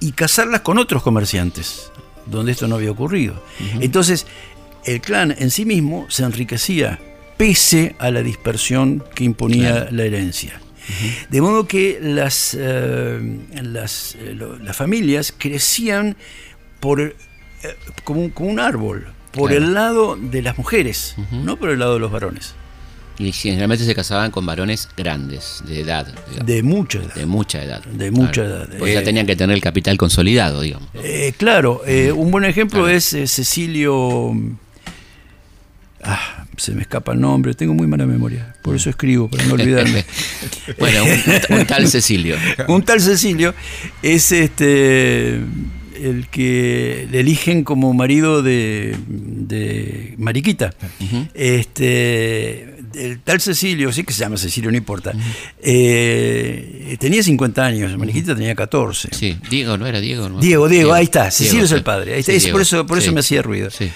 y casarlas con otros comerciantes, donde esto no había ocurrido. Entonces, el clan en sí mismo se enriquecía pese a la dispersión que imponía Claro. la herencia. De modo que las, eh, las, eh, lo- las familias crecían por, eh, como, un, como un árbol, por Claro. el lado de las mujeres, no por el lado de los varones, Y generalmente se casaban con varones grandes, de edad, digamos, de mucha edad. de mucha edad. De mucha edad. Pues ya Eh, tenían que tener el capital consolidado, digamos. Eh, claro, eh, un buen ejemplo Claro. es Cecilio. Ah, se me escapa el nombre, tengo muy mala memoria, por eso escribo, para no olvidarme. bueno, un, un tal Cecilio. un tal Cecilio es este el que le eligen como marido de, de Mariquita. Este el tal Cecilio, sí que se llama Cecilio, no importa. eh, tenía 50 años, Mariquita tenía 14. Sí, Diego, ¿no era Diego? no? Diego, Diego, ahí está. Cecilio Diego, es el padre. Ahí está. Sí, Es Diego. por eso, por eso Sí. me hacía ruido. Sí.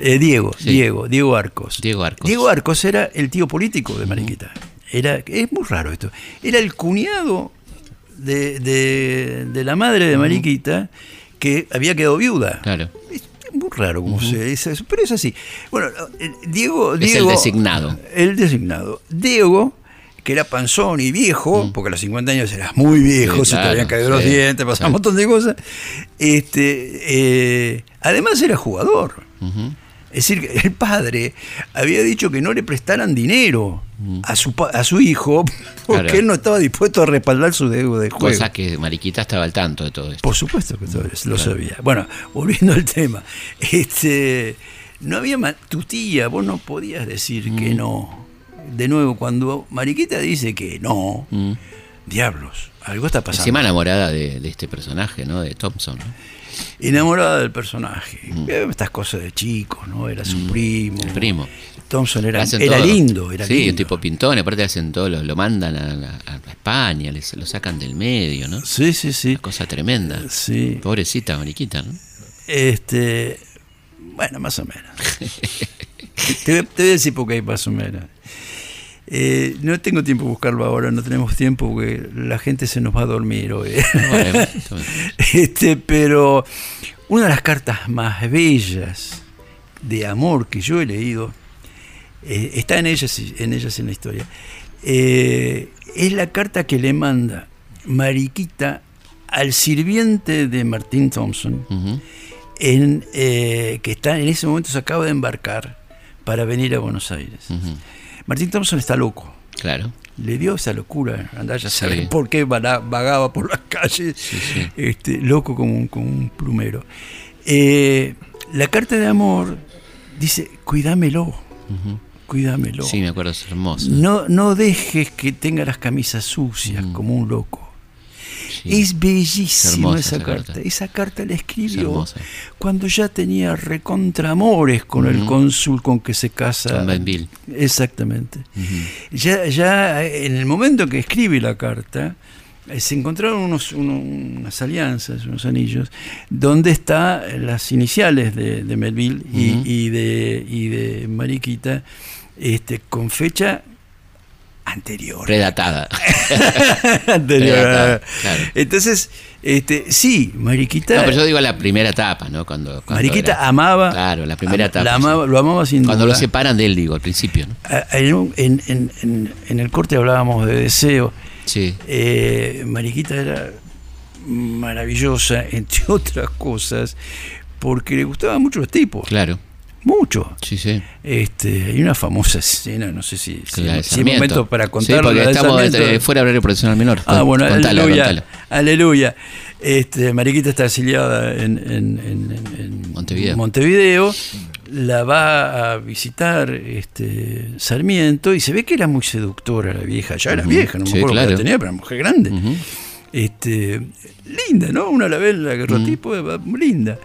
Eh, Diego. Diego, Diego Arcos. Diego Arcos. Diego Arcos era el tío político de Mariquita. Era, es muy raro esto. Era el cuñado de, de- de la madre de Mariquita que había quedado viuda. Claro. Raro como se dice eso, pero es así. Bueno, eh, Diego, Es el Diego. designado. El designado. Diego, que era panzón y viejo, porque a los 50 años eras muy viejo, Sí, se te habían caído los dientes, pasaba un montón de cosas. Este, eh, además era jugador. Ujú. Es decir, que el padre había dicho que no le prestaran dinero a, su, a su hijo porque Claro. él no estaba dispuesto a respaldar su deuda de juego. Cosa que Mariquita estaba al tanto de todo esto. Por supuesto que todo eso lo sabía. Bueno, volviendo al tema, este, no había tu tía, vos no podías decir que no. De nuevo, cuando Mariquita dice que no, Mm. diablos, algo está pasando. Encima enamorada de, de este personaje, ¿no? De Thompson. ¿no? Enamorada del personaje. Eh, Estas cosas de chicos, ¿no? Era su primo. Mm. El primo. Thompson era, era lindo, era sí, lindo. un tipo pintón, aparte hacen todo, lo, lo mandan a, España, les, lo sacan del medio, ¿no? Sí, sí, sí. Una cosa tremenda. Sí. Pobrecita Mariquita, ¿no? Este, bueno, más o menos. te, te voy a decir por qué hay más o menos. Eh, no tengo tiempo de buscarlo ahora, no tenemos tiempo porque la gente se nos va a dormir hoy. Este, pero una de las cartas más bellas de amor que yo he leído eh, está en ellas, en ellas en la historia. Eh, es la carta que le manda Mariquita al sirviente de Martín Thompson, en, que está en ese momento se acaba de embarcar para venir a Buenos Aires. Martín Thompson está loco. Claro. Le dio esa locura, andá ya Sí. saber por qué vaga- vagaba por las calles, Sí, sí. Este, loco como un, como un plumero. Eh, la carta de amor dice, cuídamelo, Ujú. cuídamelo. Sí, me acuerdo, es hermoso. No, no dejes que tenga las camisas sucias como un loco. Sí. Es bellísima Es esa esa carta. carta. Esa carta la Es escribió cuando ya tenía recontramores con el cónsul con que se casa. Con Benville. Exactamente. Ya, ya eh, en el momento que escribe la carta, eh, se encontraron unos, uno- unas alianzas, unos anillos, donde están las iniciales de, de Melville y, y de, y de Mariquita, este, con fecha anterior. Redatada. Anterior. Claro. Entonces, este, sí, Mariquita. No, pero yo digo la primera etapa, ¿no? Cuando, cuando Mariquita era- amaba. Claro, la primera am- etapa. la sí. amaba- Lo amaba sin Cuando duda. lo separan de él, digo, al principio, ¿no? En el corte hablábamos de deseo. Sí. Eh, Mariquita era maravillosa, entre otras cosas, porque le gustaban mucho los tipos. Claro. Mucho. Sí, sí. Este, hay una famosa escena, no sé si, si, La de momento para Sí, contarla. porque la de estamos fuera de horario profesional menor. Ah, Con- bueno, contala, aleluya. contala. Aleluya. Este, Mariquita está exiliada en, en- en- en- en Montevideo. Montevideo. La va a visitar este, Sarmiento y se ve que era muy seductora la vieja. Ya era vieja, no me Sí, acuerdo claro. qué edad tenía, pero era mujer grande. Este, linda, ¿no? Una la ve el agarrotipo, eh, muy linda.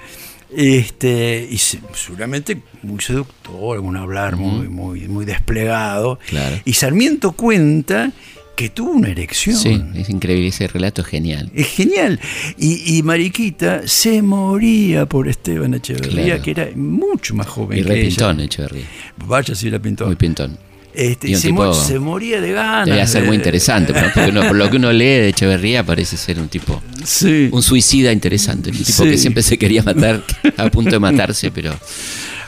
Este, y se- seguramente muy seductor, un hablar muy, muy, muy desplegado. Claro. Y Sarmiento cuenta que tuvo una erección. Sí, es increíble, ese relato es genial. Es genial. Y, y Mariquita se moría por Esteban Echeverría, Claro. que era mucho más joven Y que re ella. pintón, Echeverría. Vaya si era pintón. Muy pintón. Este, se, tipo- se moría de ganas. Debe ser muy interesante, ¿no? porque uno- por lo que uno lee de Echeverría parece ser un tipo, Sí. un suicida interesante, un tipo Sí. que siempre se quería matar, a punto de matarse, pero...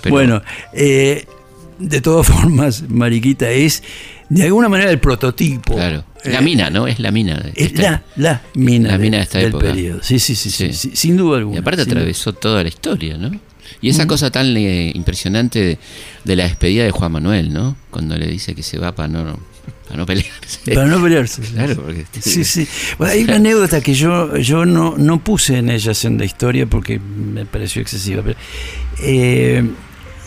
pero- bueno, eh, de todas formas, Mariquita es de alguna manera el prototipo. Claro. La Eh, mina, ¿no? Es la mina. de Es esta- la, la mina, La de- mina de esta del época. periodo. Sí, sí, sí, sí, sin duda alguna. Y aparte duda. atravesó toda la historia, ¿no? Y esa cosa tan eh, impresionante de, de la despedida de Juan Manuel, ¿no? Cuando le dice que se va para no, para no pelearse. Para no pelearse. Claro, porque Sí, sí. Bueno, hay una anécdota que yo, yo no, no puse en ellas en la historia porque me pareció excesiva. pero, eh,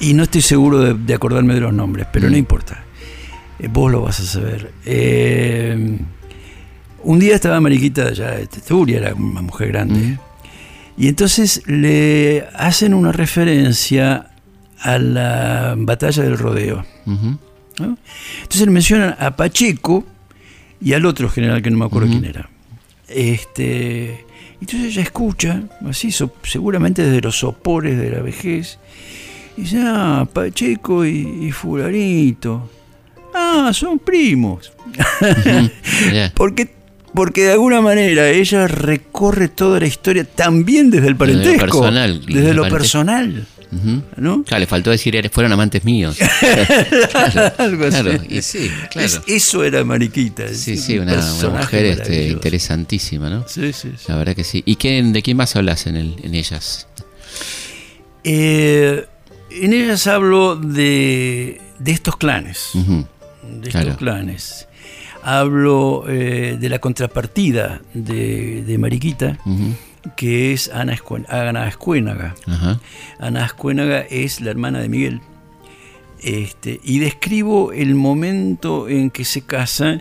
y no estoy seguro de, de acordarme de los nombres, pero no Mm. importa. Eh, vos lo vas a saber. Eh, un día estaba Mariquita ya de Teturia, era una mujer grande. Mm. Y entonces le hacen una referencia a la batalla del rodeo. Entonces le mencionan a Pacheco y al otro general que no me acuerdo quién era. Este, entonces ella escucha, así, so- seguramente desde los sopores de la vejez, y dice, ah, Pacheco y, y fulanito. Ah, son primos. Porque, porque de alguna manera ella recorre toda la historia también desde el Desde lo parentesco. personal, Desde desde lo parentesco. personal. Claro, le faltó decir, "Eres- fueron amantes míos. Algo así. Claro, y sí, claro. Es- eso era Mariquita. es Sí, un sí, una, mujer este, interesantísima, ¿no? Sí, sí, sí. La verdad que sí. ¿Y quién, de quién más hablas en, el, en ellas? Eh, en ellas hablo de, de estos clanes. De estos Claro. clanes. Hablo eh, de la contrapartida de, de Mariquita, que es Ana, Escuen- Ana Escuénaga. Ana Escuénaga es la hermana de Miguel. Este, y describo el momento en que se casa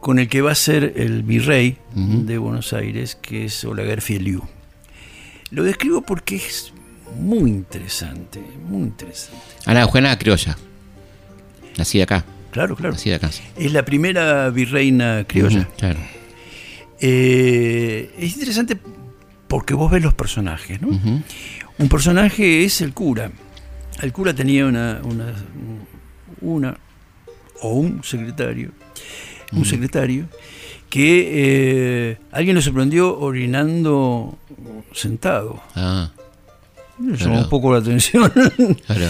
con el que va a ser el virrey de Buenos Aires, que es Olaguer Fieliu. Lo describo porque es muy interesante, muy interesante. Ana Eugenia Criolla. Nacida acá. Claro, claro. Acá. Es la primera virreina criolla. Claro. Eh, es interesante porque vos ves los personajes, ¿no? Un personaje es el cura. El cura tenía una, una, una o un secretario, un secretario que eh, alguien lo sorprendió orinando sentado. Ah. Llamó un poco la atención. claro.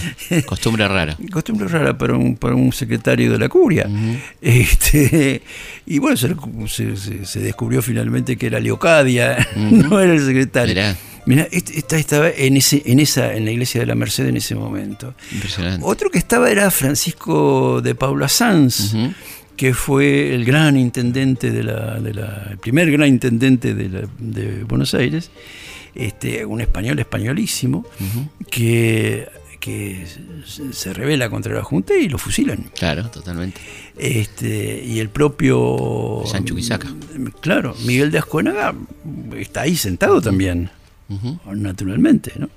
Costumbre rara. Costumbre rara para un, para un secretario de la curia. Ujú. Este, y bueno, se, se- se- descubrió finalmente que era Leocadia, Ujú. no era el secretario. Mirá, Mira, esta estaba en ese, en esa, en la iglesia de la Merced en ese momento. impresionante. Otro que estaba era Francisco de Paula Sanz, Ujú. que fue el gran intendente de la, de la- el primer gran intendente de, la- de Buenos Aires, este, un español españolísimo, que, que se- rebela contra la Junta y lo fusilan. Claro, totalmente. Este, y el propio Sancho Quisaca. Claro, Miguel de Ascuénaga está ahí sentado también, naturalmente, ¿no?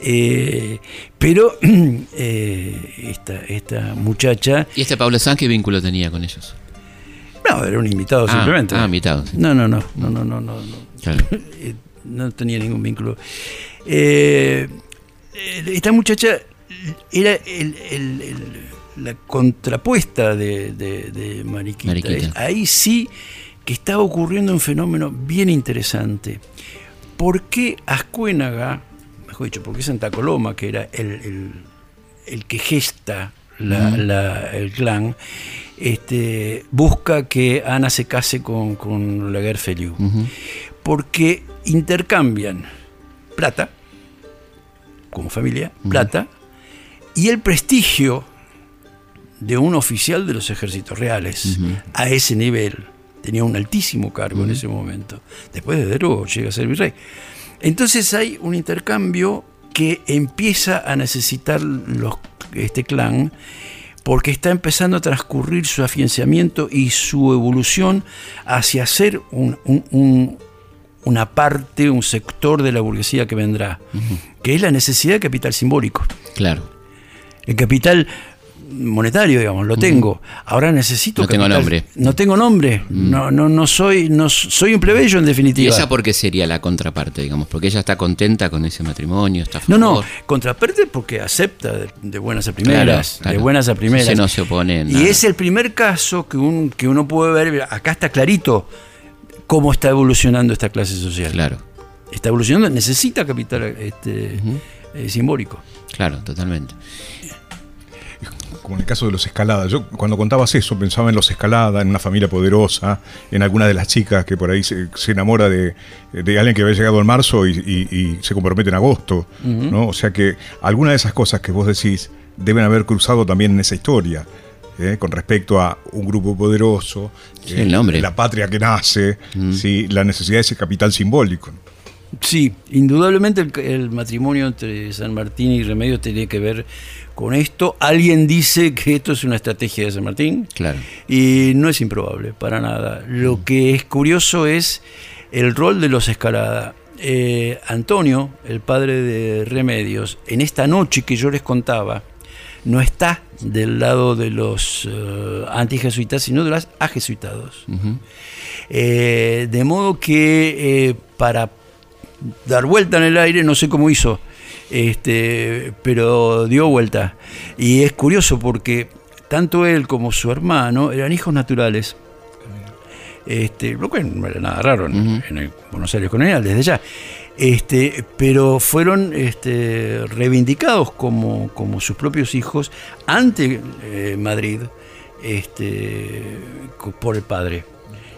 Eh, pero eh, esta, esta muchacha, ¿Y este Pablo Sanz qué vínculo tenía con ellos? no, era un invitado Ah, simplemente. Ah, invitado. sí. No, no, no, no, no, no, no, no. Claro. No tenía ningún vínculo. Eh, esta muchacha era el- el- el- la contrapuesta de, de- de Mariquita. Ahí sí que estaba ocurriendo un fenómeno bien interesante. ¿Por qué Ascuénaga, mejor dicho, por qué Santa Coloma, que era el, que gesta la- la- el clan, este, busca que Ana se case con, con Laguerre Feliu? Ujú. porque intercambian plata, como familia, plata, y el prestigio de un oficial de los ejércitos reales a ese nivel. Tenía un altísimo cargo en ese momento. Después, desde luego, llega a ser virrey. Entonces hay un intercambio que empieza a necesitar los, este clan porque está empezando a transcurrir su afianzamiento y su evolución hacia ser un- un- un- una parte, un sector de la burguesía que vendrá, que es la necesidad de capital simbólico. Claro. El capital monetario, digamos, lo tengo. Ahora necesito No tengo nombre. No tengo nombre. No, no, no soy, no soy un plebeyo en ¿Y definitiva. esa por qué sería la contraparte, digamos? Porque ella está contenta con ese matrimonio, está a No, no, contraparte porque acepta de, de buenas a primeras, Claro, claro. de buenas a primeras. Se no se opone Y es el primer caso que, un- que uno puede ver, acá está clarito cómo está evolucionando esta clase social. Claro, Está evolucionando, necesita capital este, eh, simbólico. claro, totalmente. Como en el caso de los escaladas. Yo cuando contabas eso pensaba en los escaladas, en una familia poderosa, en alguna de las chicas que por ahí se, se enamora de, de alguien que había llegado en marzo y, y- y se compromete en agosto. ¿no? O sea que algunas de esas cosas que vos decís deben haber cruzado también en esa historia. ¿Eh? con respecto a un grupo poderoso, Sí, el nombre. la patria que nace, ¿sí? la necesidad de ese capital simbólico. Sí, indudablemente el, el matrimonio entre San Martín y Remedios tiene que ver con esto. Alguien dice que esto es una estrategia de San Martín. Claro. Y no es improbable, para nada. Lo que es curioso es el rol de los Escalada. Eh, Antonio, el padre de Remedios, en esta noche que yo les contaba, no está del lado de los eh, antijesuitas, sino de los ajesuitados. Eh, de modo que eh, para dar vuelta en el aire, no sé cómo hizo, este, pero dio vuelta. Y es curioso porque tanto él como su hermano eran hijos naturales. Este, lo cual no era nada raro en, en el Buenos Aires colonial desde ya. Este, pero fueron este, reivindicados como, como sus propios hijos ante eh, Madrid este, por el padre.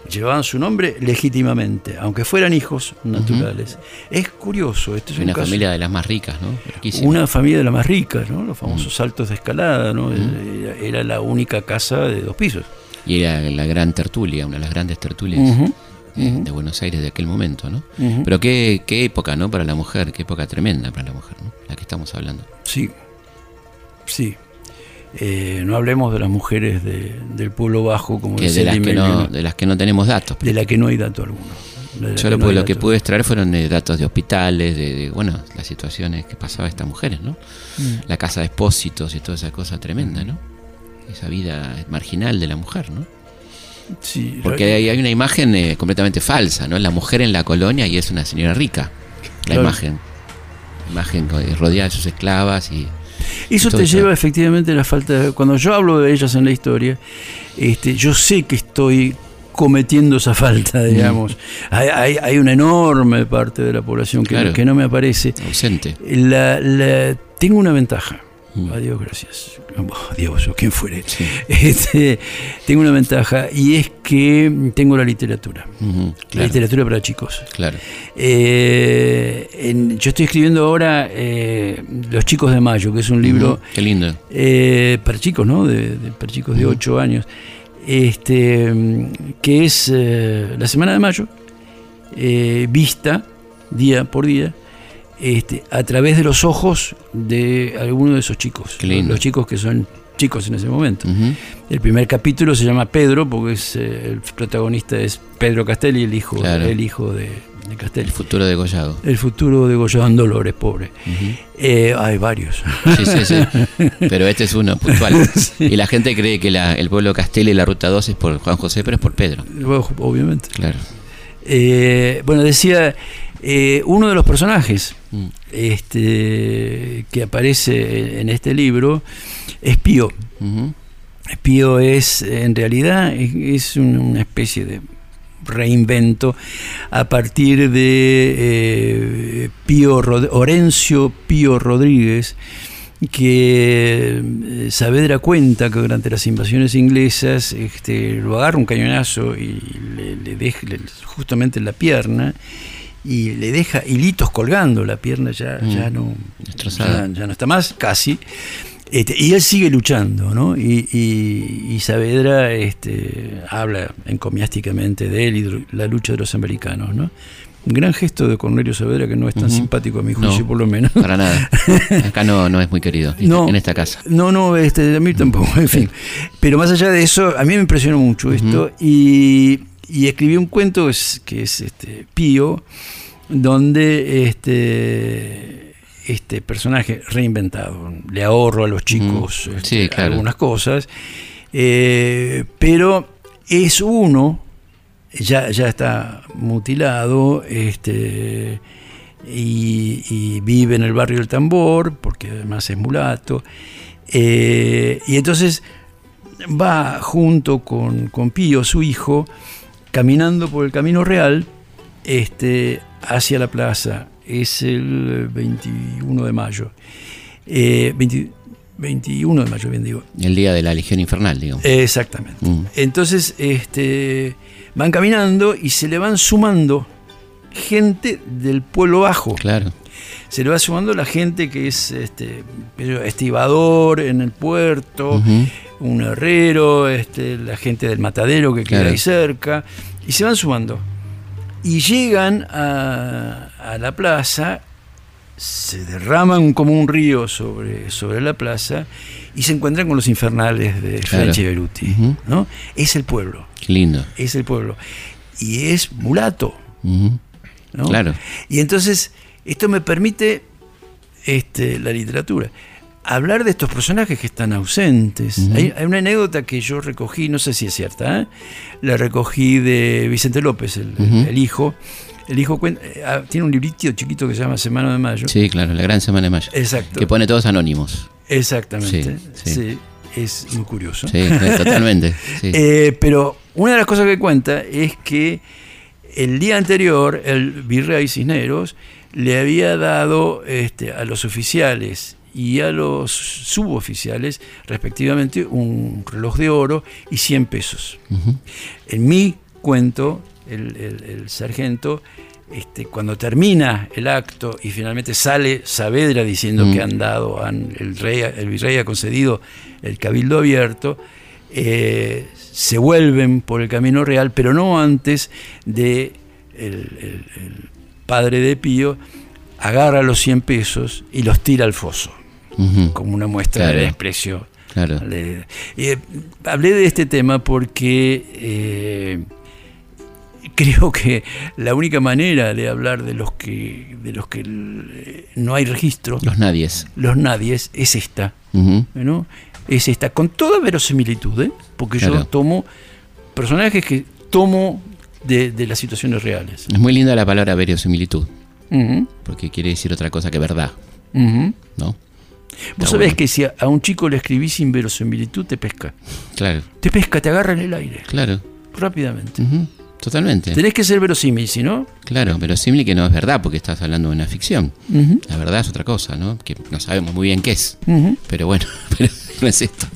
Llevaban su nombre legítimamente, aunque fueran hijos naturales. Es curioso, esto es un Una caso- familia de las más ricas, ¿no? Riquísima. una familia de las más ricas, ¿no? los famosos saltos de escalada, ¿no? era, era la única casa de dos pisos. Y era la gran tertulia, una de las grandes tertulias De Buenos Aires de aquel momento, ¿no? Pero qué, qué época, ¿no? Para la mujer, qué época tremenda para la mujer, ¿no? La que estamos hablando. Sí, sí. Eh, no hablemos de las mujeres de- del pueblo bajo, como Que de las que, no, ¿no? de las que no tenemos datos. de la que no hay dato alguno. Yo lo, no lo que pude extraer fueron eh, datos de hospitales, de, de, bueno, las situaciones que pasaba estas mujeres, ¿no? Mm. La casa de expósitos y toda esa cosa tremenda, ¿no? Esa vida marginal de la mujer, ¿no? Sí, Porque hay, hay una imagen eh, completamente falsa, ¿no? La mujer en la colonia y es una señora rica. La Claro. imagen. Imagen eh, rodeada de sus esclavas y. Eso te eso. lleva efectivamente a la falta de... Cuando yo hablo de ellas en la historia, este, yo sé que estoy cometiendo esa falta, digamos. Hay, hay- hay una enorme parte de la población que, Claro. que no me aparece. ausente. La- la- tengo una ventaja. Mm. Adiós, gracias. Dios, o quien fuere. Este, tengo una ventaja y es que tengo la literatura. La claro, literatura para chicos. claro. Eh, en- yo estoy escribiendo ahora eh, Los chicos de Mayo, que es un libro Qué lindo. eh, para chicos, ¿no? De, de- para chicos de 8 años. Este, que es la semana de mayo, vista día por día, este, a través de los ojos de alguno de esos chicos. Los chicos que son chicos en ese momento. El primer capítulo se llama Pedro, porque es, eh, el protagonista es Pedro Castelli, el hijo, Claro. el hijo de, de Castelli. El futuro degollado. El futuro de Goyán Dolores, pobre. Eh, hay varios. Sí, sí, sí. Pero este es uno puntual. Y la gente cree que la- el pueblo Castelli y la ruta 2 es por Juan José, pero es por Pedro. Bueno, Obviamente. Claro. Eh, bueno, decía, uno de los personajes Mm. este, que aparece en este libro es Pío. Pío es, en realidad, es, es un- una especie de reinvento a partir de eh, Pío Rod- Orencio Pío Rodríguez, que eh, Saavedra cuenta que durante las invasiones inglesas este, lo agarra un cañonazo y le, le deja justamente en la pierna y le deja hilitos colgando, la pierna ya, Mm. ya, no, ya, ya no está más, casi. Este, y él sigue luchando, ¿no? Y, y- y Saavedra este, habla encomiásticamente de él y de la lucha de los americanos, ¿no? Un gran gesto de Cornelio Saavedra que no es tan simpático a mi juicio, No. por lo menos. Para nada. Acá no, no es muy querido. No. En esta casa. No, no, este, a mí tampoco, en fin. Pero más allá de eso, a mí me impresionó mucho esto y, y escribí un cuento es- que es este, Pío, donde este, este personaje reinventado. Le ahorro a los chicos Mm, este, sí, claro. algunas cosas, eh, pero es uno, ya, ya está mutilado, este, y, y vive en el barrio del tambor, porque además es mulato, eh, y entonces va junto con, con Pío, su hijo, caminando por el camino real este, hacia la plaza. Es el 21 de mayo. Eh, 20 21 de mayo, bien digo. El día de la Legión Infernal, digo. Exactamente. Mm. Entonces, este, van caminando y se le van sumando gente del pueblo bajo. Claro. Se le va sumando la gente que es este, estibador en el puerto, un herrero, este, la gente del matadero que queda Claro. ahí cerca, y se van sumando. Y llegan a, a la plaza, se derraman como un río sobre, sobre la plaza y se encuentran con los infernales de Claro. Beruti. ¿no? Es el pueblo, Qué lindo. es el pueblo. Y es mulato. ¿no? Claro. Y entonces, esto me permite este, la literatura. Hablar de estos personajes que están ausentes. Hay, hay una anécdota que yo recogí, no sé si es cierta, ¿eh? la recogí de Vicente López, el, hijo. El hijo cuenta- eh, ah, tiene un librito chiquito que se llama Semana de Mayo. Sí, claro, la gran semana de mayo. Exacto. Que pone todos anónimos. Exactamente. Sí, sí. Sí, es muy curioso. Sí, totalmente. Sí. Eh, pero una de las cosas que cuenta es que el día anterior el virrey Cisneros le había dado este, a los oficiales y a los suboficiales respectivamente un reloj de oro y 100 pesos. En mi cuento, el, el- el sargento, este, cuando termina el acto y finalmente sale Saavedra diciendo Mm. que han dado, han- el, rey, el virrey ha concedido el cabildo abierto, eh, se vuelven por el camino real, pero no antes de el, el- el padre de Pío agarra los 100 pesos y los tira al foso, como una muestra Claro. de desprecio Claro. le- eh, hablé de este tema porque eh, creo que la única manera de hablar de los que de los que eh, no hay registro, Los nadies. los nadies, es esta, Ujú. ¿no? Es esta, con toda verosimilitud, ¿eh? porque yo tomo personajes que tomo de, de las situaciones reales. Es muy linda la palabra verosimilitud, porque quiere decir otra cosa que verdad. ¿no? Vos Está sabés bueno. que si a, a un chico le escribís sin verosimilitud, te pesca. Claro, Te pesca, te agarra en el aire, claro. rápidamente. Totalmente. Tenés que ser verosímil, si no. Claro, verosímil que no es verdad porque estás hablando de una ficción. La verdad es otra cosa, ¿no? Que no sabemos muy bien qué es. Pero bueno, pero no es esto.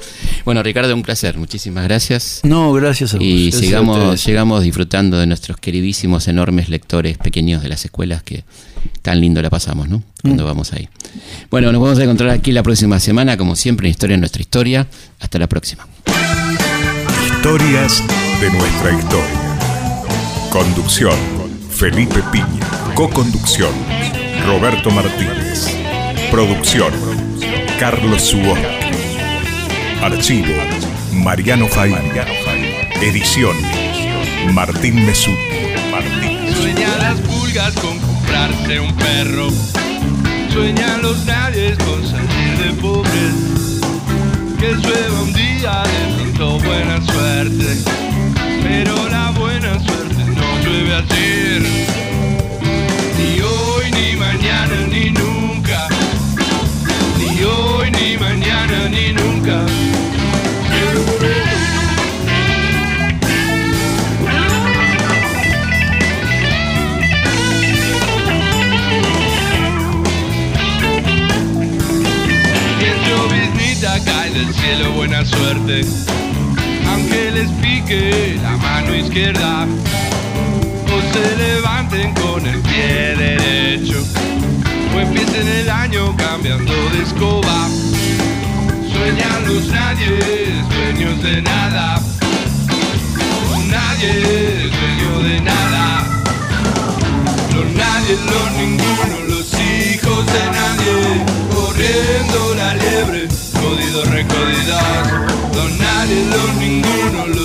Bueno, Ricardo, un placer. Muchísimas gracias. No, gracias a vos. Y sigamos, sigamos disfrutando de nuestros queridísimos, enormes lectores pequeños de las escuelas que tan lindo la pasamos, ¿no? Cuando Mm. vamos ahí. Bueno, nos vamos a encontrar aquí la próxima semana, como siempre, en Historia en nuestra historia. Hasta la próxima. Historias de nuestra historia. Conducción, Felipe Piña. Co-conducción, Roberto Martínez. Producción, Carlos Suoski. Archivo, Mariano Faín. Edición, Martín Mesuti. Martín. Sueñan las pulgas con comprarse un perro. Sueñan los nadies con salir de pobres. Que llueva un día de pronto buena suerte. Pero la buena suerte no llueve así. Ni hoy, ni mañana, ni nunca. Ni hoy, ni mañana, ni nunca. Cae del cielo buena suerte Aunque les pique la mano izquierda se levanten con el pie derecho. O empiecen el año cambiando de escoba. Sueñan los nadie, dueños de nada. Nadie es dueño de nada. Los nadie, los ninguno, los hijos de nadie, corriendo la liebre, jodidos recodidos. Los nadie, los ninguno, los